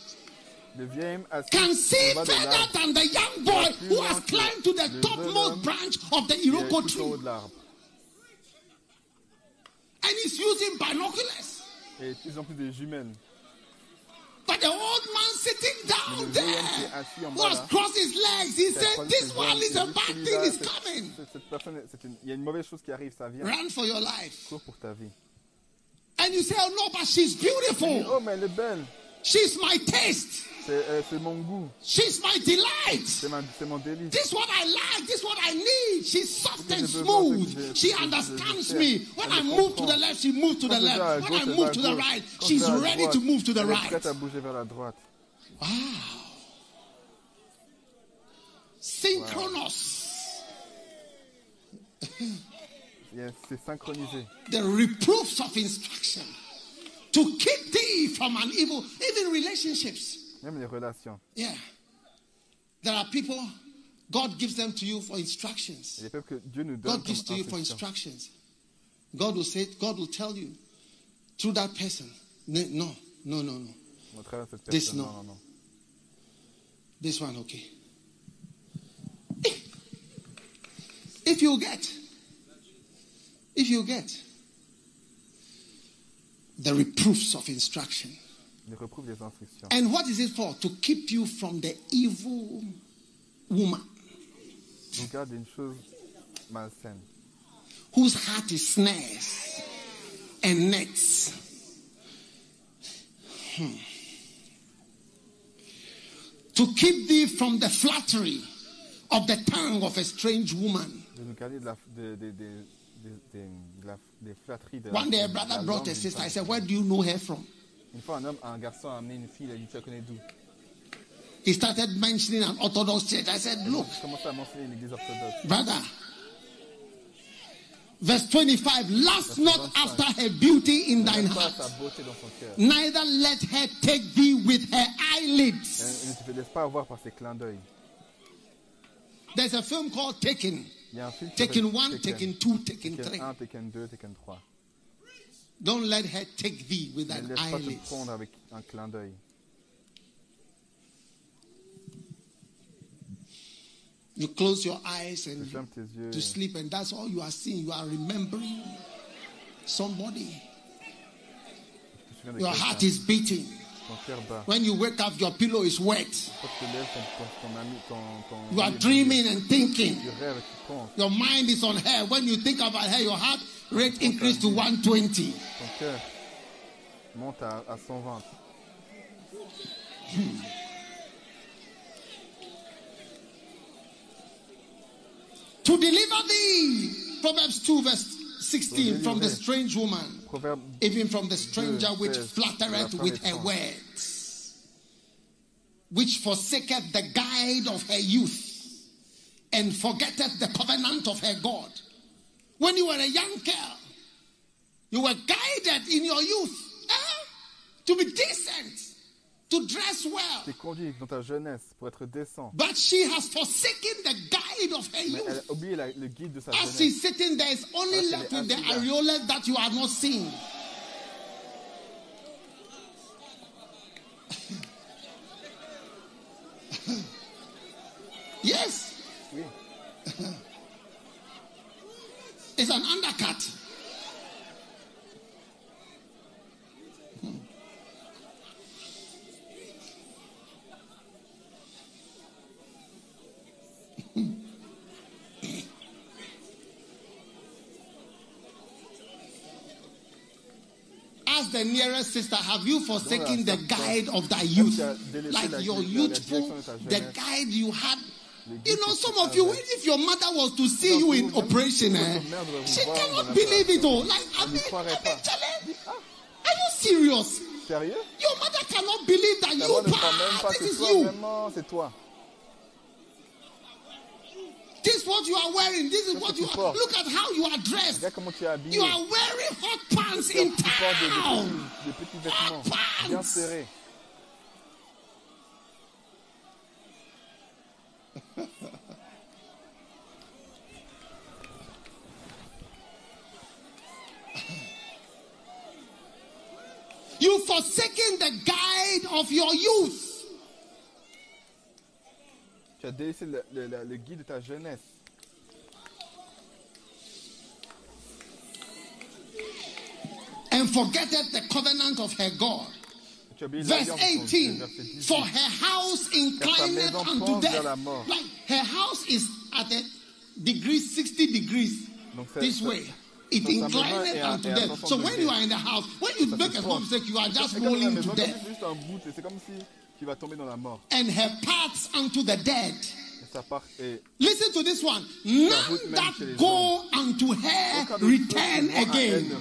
Le vieil homme assis can see further than the young boy who has climbed to the topmost branch of the Iroko tout en haut tree. De. And he's using binoculars. Et ils ont plus des jumelles. But the old man sitting down there en crossed his legs, he said, This one is a bad thing is coming. Cette personne, une- il y a une mauvaise chose qui arrive, ça vient. Run for your life. Cours pour ta vie. And you say, Oh no, but she's beautiful. oh, mais elle est belle. She's my taste. C'est euh, mon goût. She's my delight. C'est ma- c'est mon délice. This is what I like. This is what I need. She's soft and smooth. voir ce que je- She ce que je understands me. When I move to the left, she moves to the Quand je vais à left. When I move to the right, she's je vais à ready to move to the right. prête à bouger vers la droite. Wow. Synchronos. Yes, C'est synchronisé. The reproofs of instruction to keep thee from an evil, even relationships. Même les relations. Yeah. There are people, God gives them to you for instructions. Il y a des peuples que Dieu nous donne God gives to you for instructions. God will say, God will tell you through that person. No, no, no, no, no. Au travers de cette This, personne. no. Non, non. This one, okay. If you get, if you get the reproofs of instruction, Il reprouve les instructions. and what is it for? To keep you from the evil woman garde une chose malsaine. whose heart is snares and nets. Hmm. To keep thee from the flattery of the tongue of a strange woman. De nous garder de la, de, de, de, de, de- de la- des flatteries de One day a brother brought a sister. I said, Where do you know her from? Une fois, un homme, un garçon a amené une fille, il a dit Tu la connais d'où He started mentioning an Orthodox church. I said, Look, Je commençais à mentionner l'église orthodoxe. brother. Verse 25 Last not after her beauty in thine heart, sa beauté dans son cœur. neither let her take thee with her eyelids. Ne te laisse pas avoir par ses clins d'œil. There's a film called Taken. Il y a un film qui Taken 1, Taken 2, Taken 3. Taken 1, Taken 2, Taken 3. Don't let her take thee with an laisse pas te eyelid. avec un clin d'œil. You close your eyes and yeux. to sleep, and that's all you are seeing. You are remembering somebody. Tu te souviens de Your heart is beating. Ton cœur bat. When you wake up, your pillow is wet. You are dreaming and thinking. mouillé. Tu rêves et tu penses. Your mind is on her. When you think about her, your heart rate increase to 120. Ton monte à, 120. Hmm. To deliver thee, Proverbs 2, verse 16, from the strange woman, even from the stranger which Yes, flattereth with her words, which forsaketh the guide of her youth, and forgetteth the covenant of her God. When you were a young girl, you were guided in your youth eh, to be decent, to dress well. t'es conduit dans ta jeunesse pour être décent. But she has forsaken the guide of her Mais elle youth. a oublié la- le guide de sa As jeunesse. she's sitting there, it's only left with the areolas that you are not seeing. yes, Oui. it's an undercut. The nearest sister, have you forsaken the guide of thy youth? tu as délaissé Like your youthful, direction de ta the guide you had. You know, some of you, if your mother was to see you in operation, eh, votre mère devrait vous she cannot believe it. all. like, I mean, I mean. Charlie, are you serious? Your mother cannot believe that you, mère ne croit même pas pa, que this is you. Vraiment, c'est toi. This is what you are wearing. This is what you are. Look at how you are dressed. Regarde comment tu es habillé. You are wearing hot pants in tu portes des, des town. petits, des petits vêtements pants. You've forsaken the guide of your youth. Tu as délaissé le, le- le- le guide de ta jeunesse. and forgetteth the covenant of her God. Tu as oublié Verse l'alliance de ton Dieu, 18 For her house inclineth unto death. Like her house is at a degree 60 degrees this way. It inclineth unto death. So when you are in the house, when you make a mistake, you are just rolling to death. C'est juste un bout, et c'est comme si tu vas tomber dans la mort. And her paths unto the dead. Et ça part et Listen to this one. None that go unto her aucun de ceux qui return vont à elle again.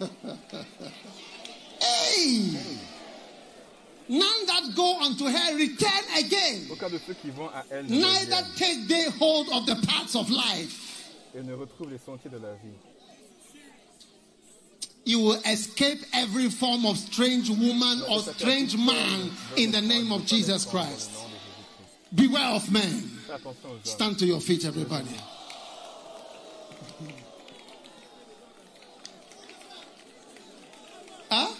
Hey! None that go unto her return again. De ceux qui vont à elle ne Neither take they hold of the paths of life. et ne retrouvent les sentiers de la vie. You will escape every form of strange woman or strange man in the name of Jesus Christ. Beware of men. Stand to your feet, everybody. Huh?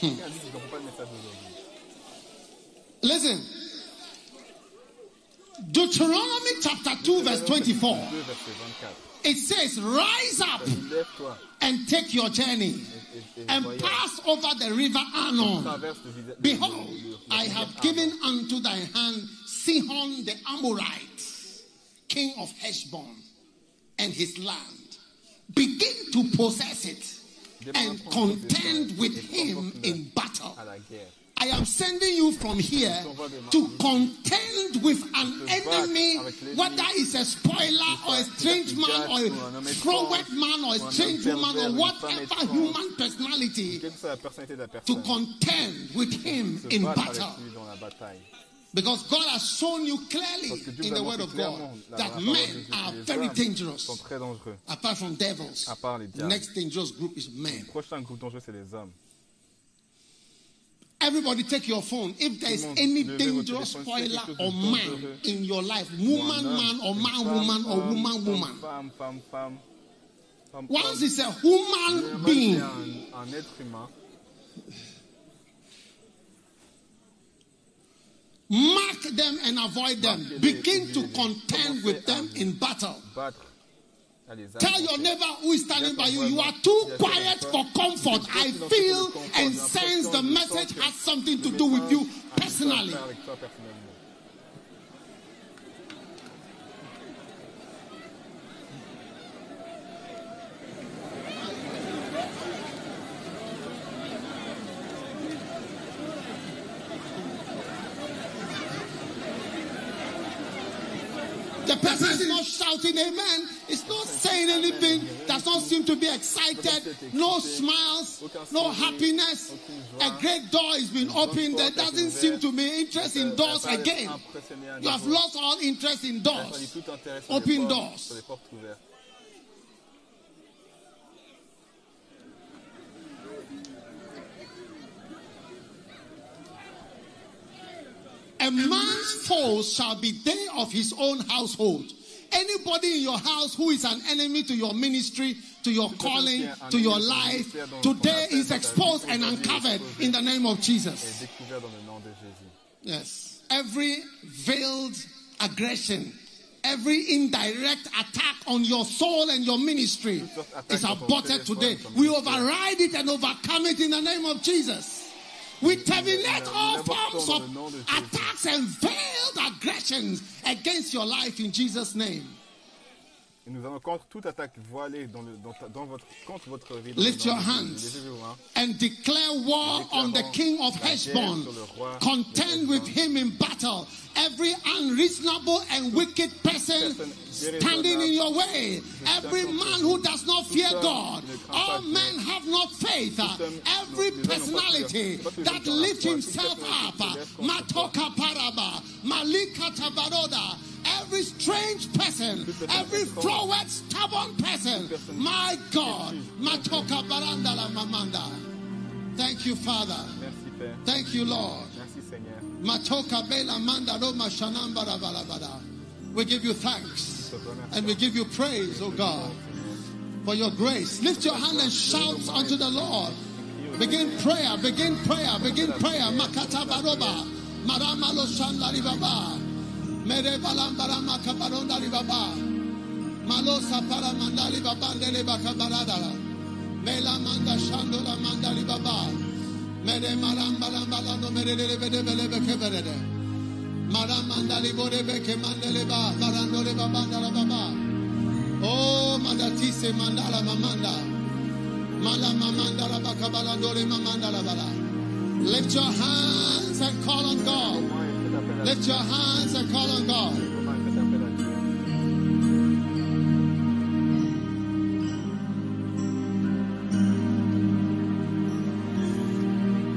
D'aujourd'hui. Listen. Deuteronomy chapter 2, verse 24. 2, verset 24. It says, Rise up Ça dit, Lève-toi and take your journey and pass over the river Arnon. Traverse le visa- le- Behold, I have given unto thy hand Sihon the Amorite, king of Heshbon, and his land. Begin to possess it and contend with him in battle. À la guerre. I am sending you from here to contend with an enemy, whether it's a spoiler or a strange man or a froward man or a strange woman or whatever human personality, Quelle que soit la personnalité de la to contend with him in battle. avec lui dans la bataille. Because God has shown you clearly Parce que Dieu in the Word of God clairement la, la that men are very dangerous. sont très dangereux. Apart from devils, À part les the next dangerous group is men. Le prochain groupe dangereux, c'est les hommes. Everybody take your phone. If there is Tout le monde, any dangerous spoiler c'est quelque chose or man in your life, woman, man, or man, woman, or woman, woman. Once it's a human being, c'est un, un être humain. mark them and avoid them. Begin to contend with them in battle. Battre. à les Tell your neighbor who is standing by you, you are too quiet for comfort. I feel and sense the message has something to do with you personally. Avec toi personnellement. The person is not shouting amen. Not saying anything. Does not seem to be excited. No smiles. No happiness. A great door has been opened. There doesn't seem to be interest in doors again. You have lost all interest in doors. Open doors. A man's foes shall be they of his own household. Anybody in your house who is an enemy to your ministry, to your calling, to your life, today is exposed and uncovered in the name of Jesus. découvert dans le nom de Jésus. Yes. Every veiled aggression, every indirect attack on your soul and your ministry is aborted today. We override it and overcome it in the name of Jesus. We terminate all forms of attacks and veiled aggressions against your life in Jesus' name. Et nous allons contre toute attaque voilée dans le, dans, dans votre, contre votre Lift your hands. Levez vos mains. and declare war on the king of Heshbon. Contend with him in battle. Every unreasonable and wicked person standing in your way. Every man who does not fear God. All men have not faith. Every personality that lifts himself up. Matoka Paraba. Malika Tabaroda. Every strange person. Every froward, stubborn person. My God. Matoka Barandala Mamanda. Thank you, Father. Thank you, Lord. Matoka Bela Manda Roma Shanambara. We give you thanks and we give you praise, oh God, for your grace. Lift your hand and shout unto the Lord. Begin prayer, begin prayer, begin prayer. Makata Baroba. Marama lo Shandari Baba. Mere Balambara Makabaronda Baba. Malosa para mandali babandele bakabaradara. Mela manda shandola mandali baba. Mere bede bele berede. Maramandali bore beke mandele ba. Baba. Oh mandala mamanda. Mala bala. Lift your hands and call on God. Lift your hands and call on God.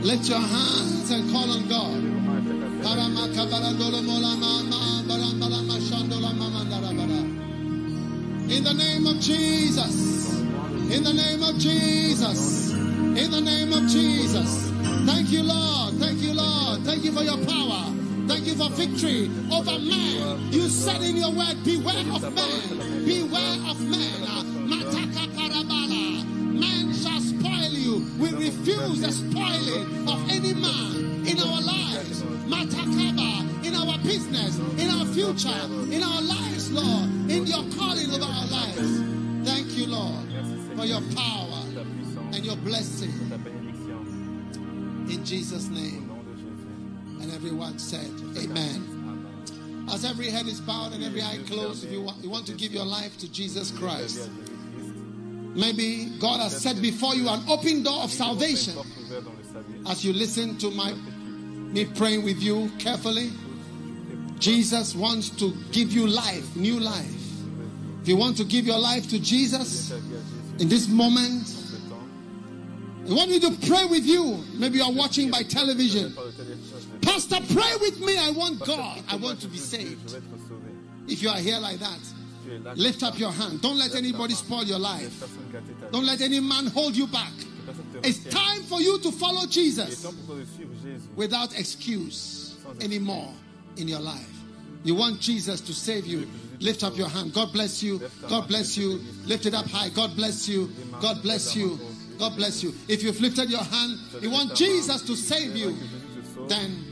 Lift your hands and call on God. In the name of Jesus. In the name of Jesus. In the name of Jesus. Thank you, Lord. Thank you, Lord. Thank you for your power. Thank you for victory over man. You said in your word, beware of man. Beware of man. Mataka parabala. Man shall spoil you. We refuse the spoiling of any man in our lives. Matakaba, in our business, in our future, in our lives, Lord, in your calling over our lives. Thank you, Lord, for your power and your blessing in Jesus' name. Everyone said, Amen. As every head is bowed and every eye closed, if you want, you want to give your life to Jesus Christ, maybe God has set before you an open door of salvation porte ouverte dans le salut. as you listen to my me praying with you carefully. Jesus wants to give you life, new life. If you want to give your life to Jesus Ta vie à Jésus. in this moment, I want me to pray with you. Maybe you are watching by television. Par le téléphone, Pastor, pray with me. I want God. I want to be saved. Je veux être sauvé. If you are here like that, Tu es là. lift up your hand. Don't let anybody spoil your life. personne gâter ta vie. Don't let any man hold you back. Que personne te It's time for you to follow Jesus temps pour toi de suivre Jésus. without excuse anymore in your life. You want Jesus to save you. Lift up your hand. God bless you. God bless you. Lift it up high. God bless you. God bless you. God bless you. If you've lifted your hand, you want Jesus to save you, Que Jésus te sauve. then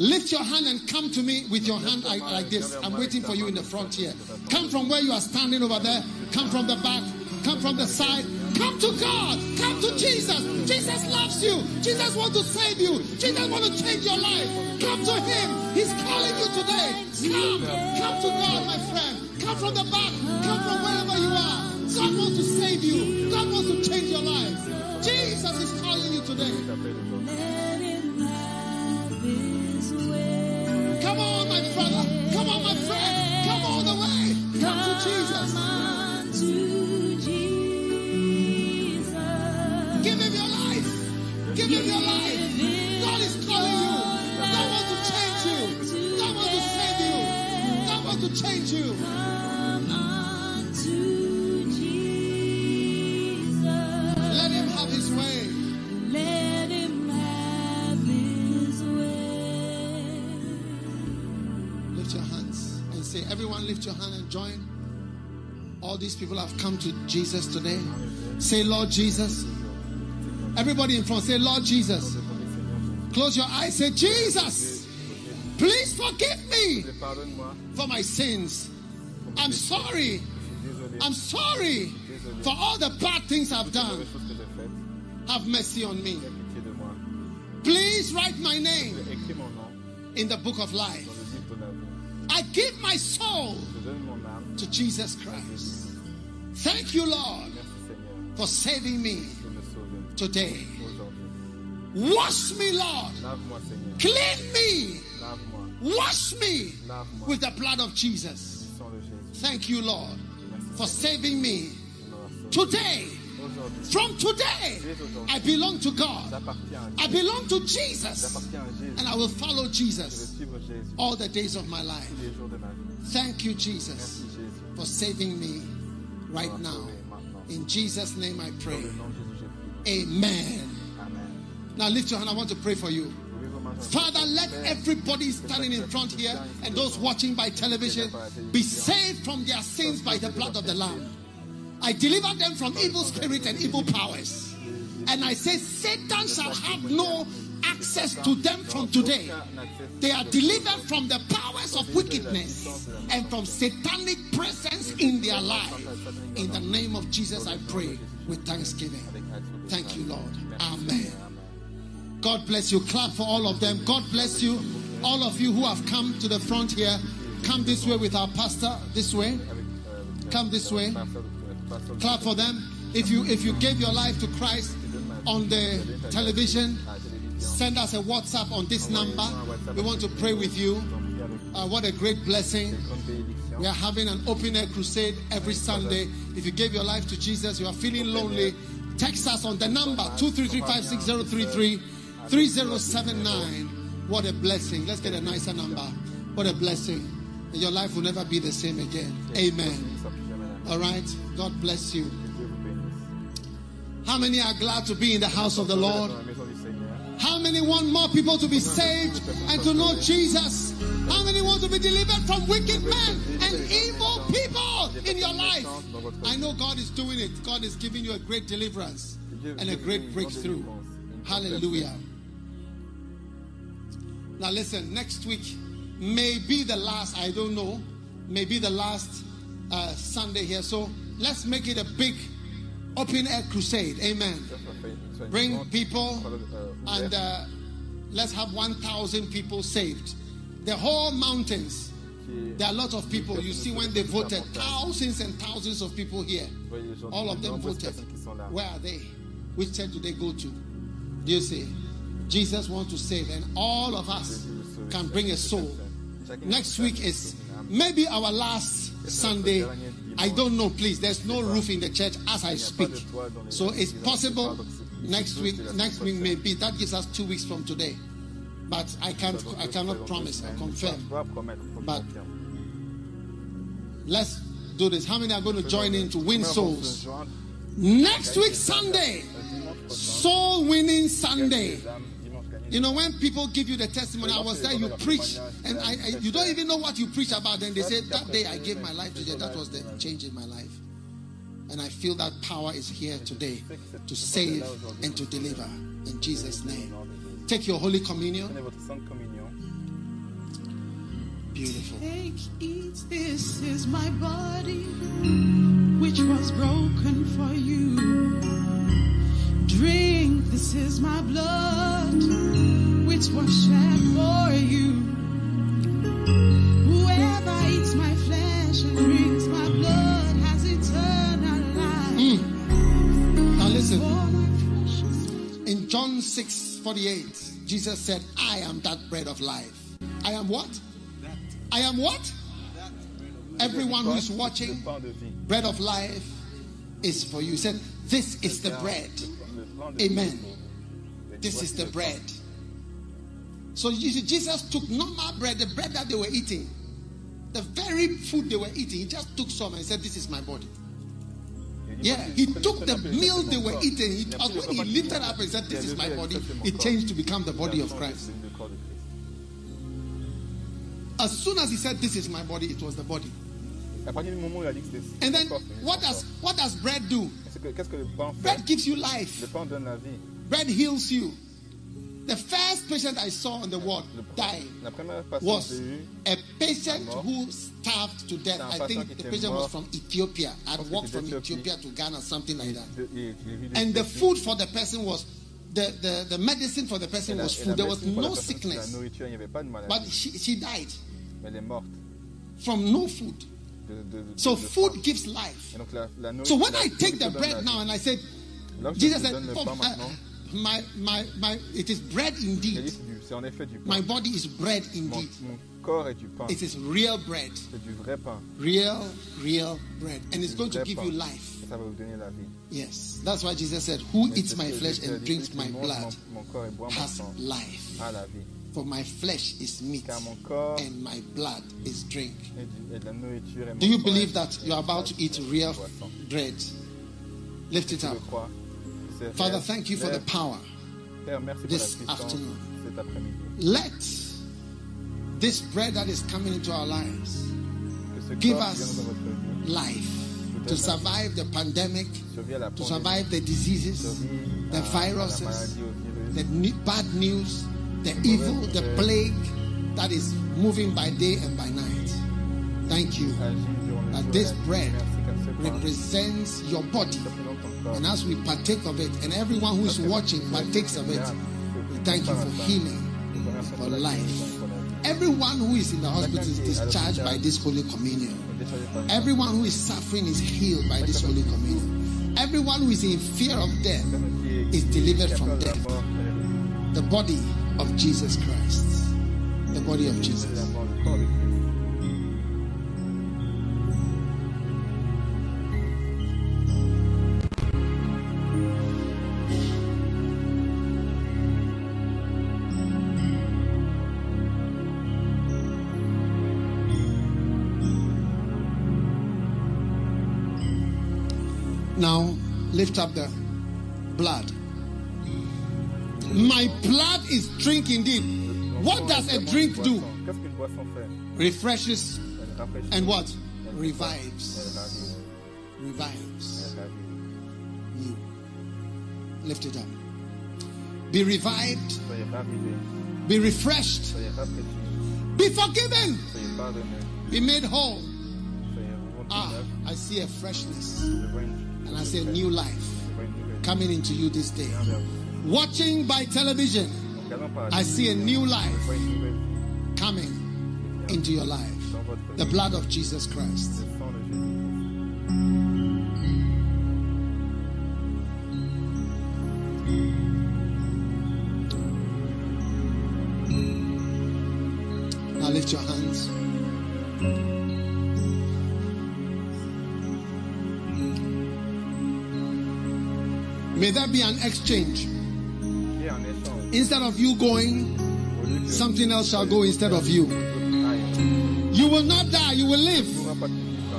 lift your hand and come to me with your hand like, this. I'm waiting for you in the front here. Come from where you are standing over there. Come from the back. Come from the side. Come to God. Come to Jesus. Jesus loves you. Jesus wants to save you. Jesus wants to change your life. Come to Him. He's calling you today. Come. Come to God, my friend. Come from the back. Come from wherever you are. God wants to save you. God wants to change your life. Jesus is calling you today. Come on, my brother. Come on, my friend. Come all the way. Come to Jesus. Give him your life. Give him your life. God is calling you. God wants to change you. God wants to save you. God wants to change you. Say, everyone lift your hand and join. All these people have come to Jesus today. Say, Lord Jesus. Everybody in front, say, Lord Jesus. Close your eyes, say, Jesus. Please forgive me for my sins. I'm sorry. I'm sorry for all the bad things I've done. Have mercy on me. Please write my name in the book of life. I give my soul to Jesus Christ. Thank you, Lord, for saving me today. Wash me, Lord. Clean me. Wash me with the blood of Jesus. Thank you, Lord, for saving me today. From today, I belong to God. I belong to Jesus. And I will follow Jesus all the days of my life. Thank you, Jesus, for saving me right now. In Jesus' name I pray. Amen. Now lift your hand. I want to pray for you. Father, let everybody standing in front here and those watching by television be saved from their sins by the blood of the Lamb. I deliver them from evil spirits and evil powers. And I say, Satan shall have no access to them from today. They are delivered from the powers of wickedness and from satanic presence in their life. In the name of Jesus, I pray with thanksgiving. Thank you, Lord. Amen. God bless you. Clap for all of them. God bless you. All of you who have come to the front here, come this way with our pastor. This way. Come this way. Clap for them. If you if you gave your life to Christ on the television, send us a WhatsApp on this number. We want to pray with you. Uh, what a great blessing. We are having an open air crusade every Sunday. If you gave your life to Jesus, you are feeling lonely, text us on the number 233-56033 3079. What a blessing. Let's get a nicer number. What a blessing. Your life will never be the same again. Amen. All right. God bless you. How many are glad to be in the house of the Lord? How many want more people to be saved and to know Jesus? How many want to be delivered from wicked men and evil people in your life? I know God is doing it. God is giving you a great deliverance and a great breakthrough. Hallelujah. Now, listen, next week may be the last, I don't know, may be the last uh, Sunday here. So let's make it a big open air crusade. Amen. Bring people and uh, let's have 1,000 people saved. The whole mountains. There are a lot of people. You see, when they voted, thousands and thousands of people here. Vous voyez les gens, All of them voted. personnes qui sont là. Where are they? Which church do they go to? Do you see? Jesus wants to save, and all of us can bring a soul. Next week is maybe our last Sunday. I don't know, please. There's no roof in the church as I speak. So it's possible next week, next week maybe. That gives us two weeks from today. But I can't I cannot promise or confirm. But- Let's do this. How many are going to join in to win souls? Next week, Sunday, soul winning Sunday. You know, when people give you the testimony, I was there, you preach, and I, I, you don't even know what you preach about. Then they say, That day I gave my life to Jesus. That was the change in my life. And I feel that power is here today to save and to deliver. In Jesus' name. Take your Holy Communion. Beautiful. Take, eat, this is my body, which was broken for you. Drink, this is my blood, which was shed for you. Whoever eats my flesh and drinks my blood has eternal life. Hmm. Now listen. For my flesh is In John 6 48, Jesus said, I am that bread of life. I am what? I am what? Everyone who is watching, pain de vie. bread of life is for you. He said, This is the bread. Amen. This is the bread. So Jesus took normal bread, the bread that they were eating, the very food they were eating. He just took some and said, This is my body. Yeah, he took the meal they were eating. He, uh, when he lifted up and said, This is my body, it changed to become the body of Christ. As soon as he said, This is my body, it was the body. And then what does what does bread do? Que- Qu'est-ce que le pain fait Bread gives you Le life. pain donne la vie. Bread heals you. The first patient I saw on the ward Le- die La première patiente was que j'ai eue, a patient who starved to death. I think the patient was from Ethiopia. I'd walked from. Ethiopia to Ghana, something like that. de- et j'ai vu des And the food for the person was the, the, the medicine for the person was food. There was médecine pour la no personne, c'était La sickness. nourriture, il n'y avait pas de maladie. But she, she died mais elle est morte. from no food. So food gives life. Et donc la, la nourriture, So when I take the bread now and I said, Là où je Jesus said, "Oh, uh, my, my, my, it is bread indeed. c'est du- c'est en effet du pain. My body is bread indeed. mon corps est du pain. It is real bread. C'est du vrai pain. Real, real bread. And it's going to give you life. Et ça va vous donner la vie. Yes. That's why Jesus said, Who eats my flesh and drinks my blood Mon, mon corps et boit mon has life. A la vie. For my flesh is meat Car mon corps and my blood is drink. est, du- est de la nourriture et mon Do you believe that you are about to eat real bread? Lift it up. Father, thank you for the power. Père, merci pour this afternoon. Let this bread that is coming into our lives Give us vient dans votre vie life to survive the pandemic, survit à la to survive the diseases, the à- à la viruses, the bad news, the evil, the plague that is moving by day and by night. Thank you that this bread represents your body. And as we partake of it, and everyone who is watching partakes of it, we thank you for healing, for life. Everyone who is in the hospital is discharged by this Holy Communion. Everyone who is suffering is healed by this Holy Communion. Everyone who is in fear of death is delivered from death. The body of Jesus Christ. The body of Jesus. Now lift up the blood. My blood is drink indeed. What does a drink do? Refreshes and what? Revives. Revives. You. Lift it up. Be revived. Be refreshed. Be forgiven. Be made whole. Ah. I see a freshness and I see a new life coming into you this day. Watching by television, I see a new life coming into your life. The blood of Jesus Christ. Now lift your hands. May there be an exchange. Instead of you going, something else shall go instead of you. You will not die, you will live.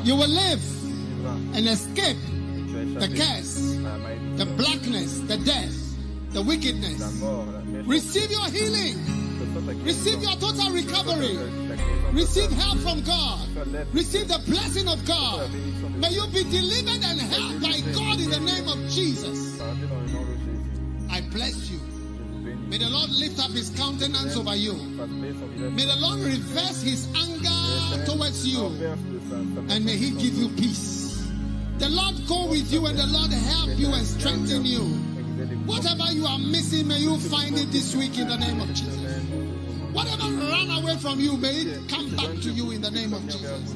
You will live and escape the curse, the blackness, the death, the wickedness. Receive your healing. Receive your total recovery. Receive help from God. Receive the blessing of God. May you be delivered and helped by God in the name May the Lord lift up his countenance over you. May the Lord reverse his anger towards you. And may he give you peace. The Lord go with you and the Lord help you and strengthen you. Whatever you are missing, may you find it this week in the name of Jesus. Whatever ran away from you, may it come back to you in the name of Jesus.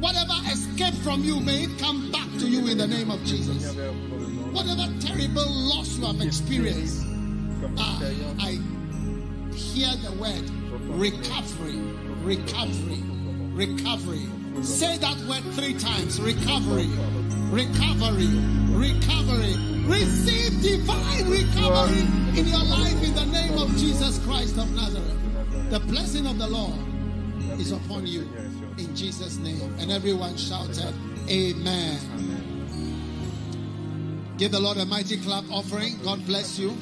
Whatever escaped from you, may it come back to you in the name of Jesus. Whatever terrible loss you have experienced, I hear the word recovery, recovery, recovery. Say that word three times recovery, recovery, recovery. Receive divine recovery in your life in the name of Jesus Christ of Nazareth. The blessing of the Lord is upon you in Jesus' name. And everyone shouted, Amen. Give the Lord a mighty clap offering. God bless you.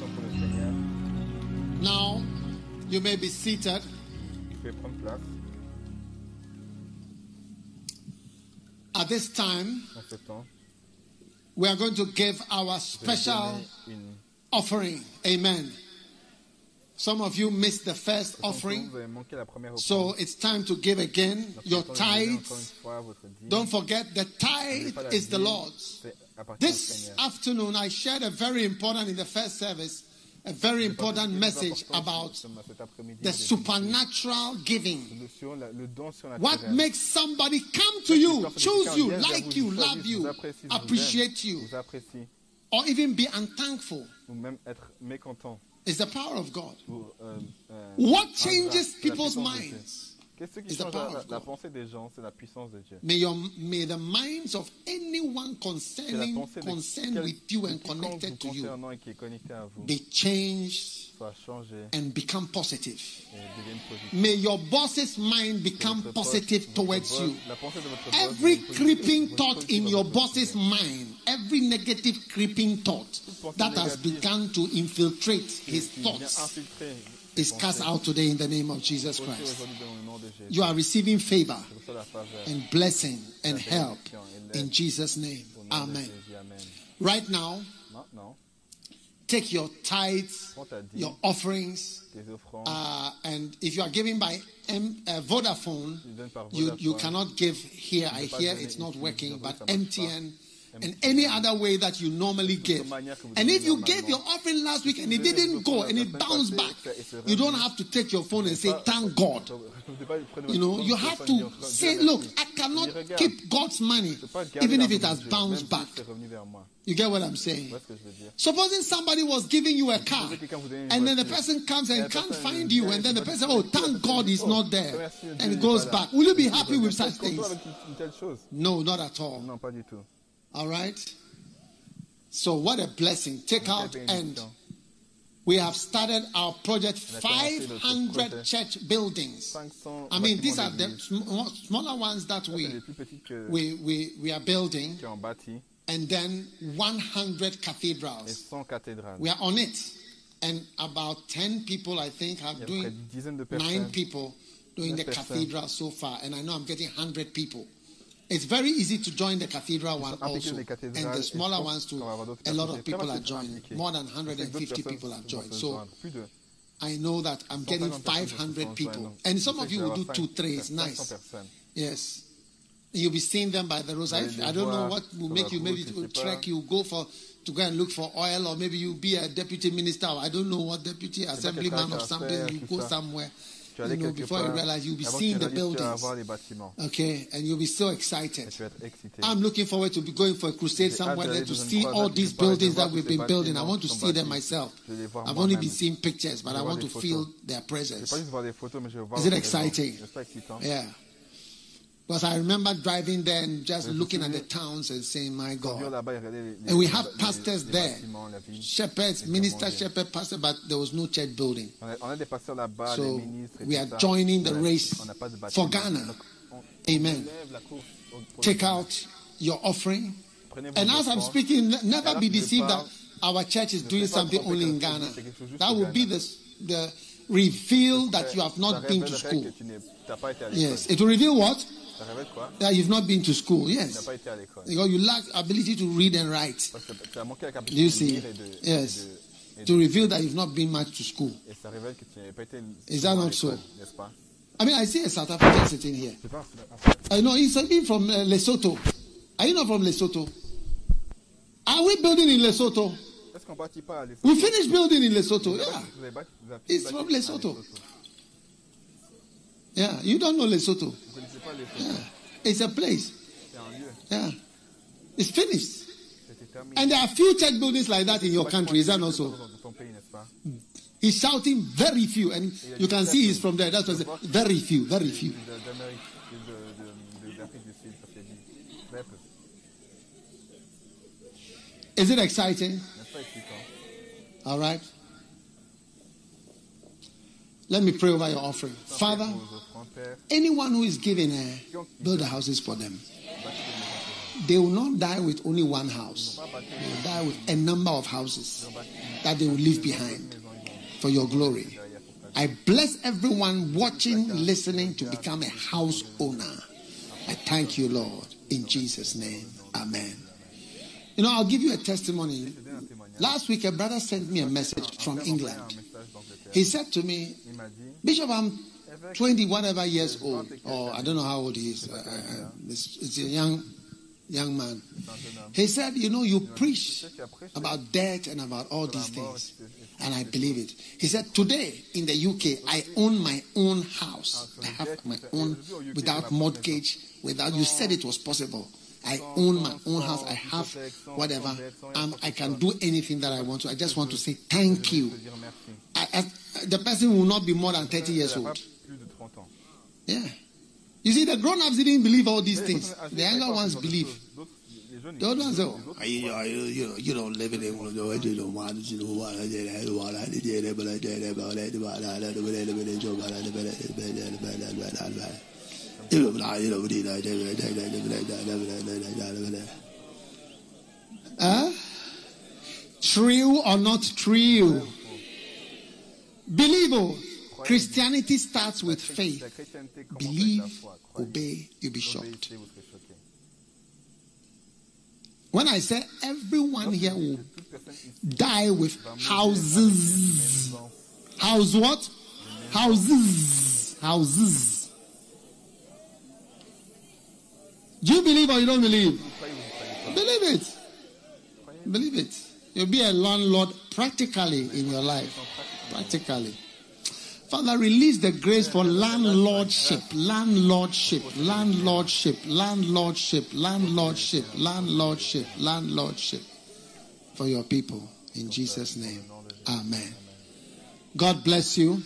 Now, you may be seated. Vous pouvez place At this time, en ce temps. we are going to give our special offering. Amen. Some of you missed the first Certains d'entre vous, offering, Vous avez manqué la première offrande. so it's time to give again your maintenant, vous donnez encore une tithes. fois votre dîme. Don't forget, the tithe is the Lord's. c'est appartient au This afternoon, I shared a very important in the first service, a very important message about the supernatural giving. What makes somebody come to you, choose you, like you, love you, appreciate you, or even be unthankful is the power of God. What changes people's minds? Qu'est-ce qui change la, la pensée des gens C'est la puissance de Dieu. May, your, may the minds of anyone concerning, concerned with you and connected to you concernant et qui est connecté à vous be changed and become positive. et devienne positif. May your boss's mind become Votre positive votre towards you. La pensée de votre boss Every creeping thought in your boss's mind, every negative creeping thought that has begun to infiltrate his thoughts is cast out today in the name of Jesus Christ. You are receiving favor and blessing and help in Jesus' name. Amen. Right now, take your tithes, your offerings, uh, and if you are giving by M- uh, Vodafone, you, you cannot give here. I hear it's not working, but MTN and any other way that you normally give. manière que vous And if you gave your offering last week and it didn't go and it bounced back, ça- et c'est you don't have to take your phone and say, Thank God. Vous devez pas prendre You know, you have to say, Look. I cannot keep God's money Je peux pas garder even if it has bounced back. c'est revenu vers moi. You get what I'm saying? Tu vois ce que je veux dire Supposing somebody was giving you a car quelqu'un vous donne une and then the person comes and can't find you and then the person, oh, thank God he's not there and goes back. Will you be happy with such things? avec une- une telle chose No, not at all. Non, pas du tout. All right? So, what a blessing. Take out and we have started our project On a commencé notre 500 church buildings. I mean, these are the sm- smaller ones that we, les plus petites que we, we, we are building, qui ont bâti and then 100 cathedrals. We are on it. And about 10 people, I think, have doing d'une dizaine de nine people doing the cathedral so far. And I know I'm getting 100 people. It's very easy to join the cathedral one also. And the smaller ones too. qu'on va avoir d'autres A lot of people are joining. More than Je sais que d'autres 150 people have vont joined. So joindre. Plus de I know that I'm getting 500 people. And some of you will do two, three. It's nice. Yes. You'll be seeing them by the roadside. I don't know what will make you maybe to sais trek you go for to go and look for oil or maybe you'll be a deputy minister. I don't know what deputy assemblyman or something. You go somewhere tu you know, before you realize, you'll be seeing the buildings. Okay, and you'll be so excited. I'm looking forward to be going for a crusade somewhere there to see all these buildings that we've been building. I want to see them myself. I've only been seeing pictures, but I want to feel their presence. Is it exciting? Yeah. Because I remember driving there and just looking at the towns and saying, My God. And we have pastors there, shepherds, minister, shepherd, pastor, but there was no church building. So we are joining the race for Ghana. Amen. Take out your offering. And as I'm speaking, never be deceived that our church is doing something only in Ghana. That will be the, the reveal that you have not been to school. Yes, it will reveal what? That you've not been to school, yes. Because you lack ability to read and write. Do you see? Yes. To reveal that you've not been much to school. Is that not so? I mean, I see a South African sitting here. I know he's from uh, Lesotho. Are you not from Lesotho? Are we building in Lesotho? We finished building in Lesotho. Yeah. It's from Lesotho. Yeah, you don't know Lesotho. It's a place. Yeah. It's finished. And there are few church buildings like that in your country, is that not so? Hmm. He's shouting very few, and you can see he's from there. That's what very few, very few. Is it exciting? All right. Let me pray over your offering. Father, Vos offrandes, Père, anyone who is giving, uh, build the houses for them. They will not die with only one house. They will die with a number of houses that they will leave behind for your glory. I bless everyone watching, listening to become a house owner. I thank you, Lord, in Jesus' name. Amen. You know, I'll give you a testimony. Last week, a brother sent me a message from England. He said to me, Il m'a dit Bishop, I'm 20 whatever years old, or I don't know how old he is. Uh, uh, it's, it's a young, young man. He said, You know, you preach about death and about all these things. And I believe it. He said, Today in the UK, I own my own house. I have my own, without mortgage, without, you said it was possible. I own my own house. I have whatever. I can do anything that I want to. I just want to say thank you. I, I, the person will not be more than 30 years old. Yeah. You see, the grown ups didn't believe all these things. The younger ones believe. You, don't live in England. You don't want to Huh? True or not true? Believable. Oh. Christianity starts with faith. Believe, obey, you'll be shocked. When I say everyone here will die with houses. House what? Houses. Houses. Do you believe or you don't believe? Believe it. Believe it. You'll be a landlord practically in your life. Practically. Father, release the grace for landlordship, landlordship, landlordship, landlordship, landlordship, landlordship, landlordship for your people. In Jesus' name. Amen. God bless you.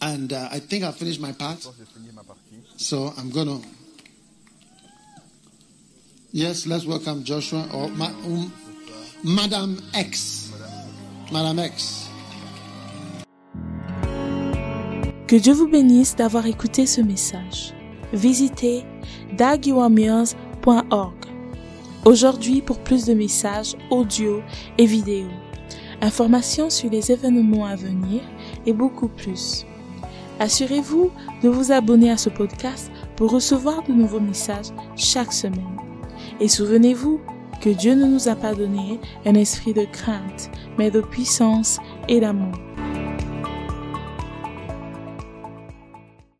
And uh, I think I finished my part. So I'm going to. Yes, let's welcome Joshua or Ma- um, Madam X. Madam X. Que Dieu vous bénisse d'avoir écouté ce message. Visitez dagiwamirs.org. Aujourd'hui pour plus de messages audio et vidéo. Informations sur les événements à venir et beaucoup plus. Assurez-vous de vous abonner à ce podcast pour recevoir de nouveaux messages chaque semaine. Et souvenez-vous que Dieu ne nous a pas donné un esprit de crainte, mais de puissance et d'amour.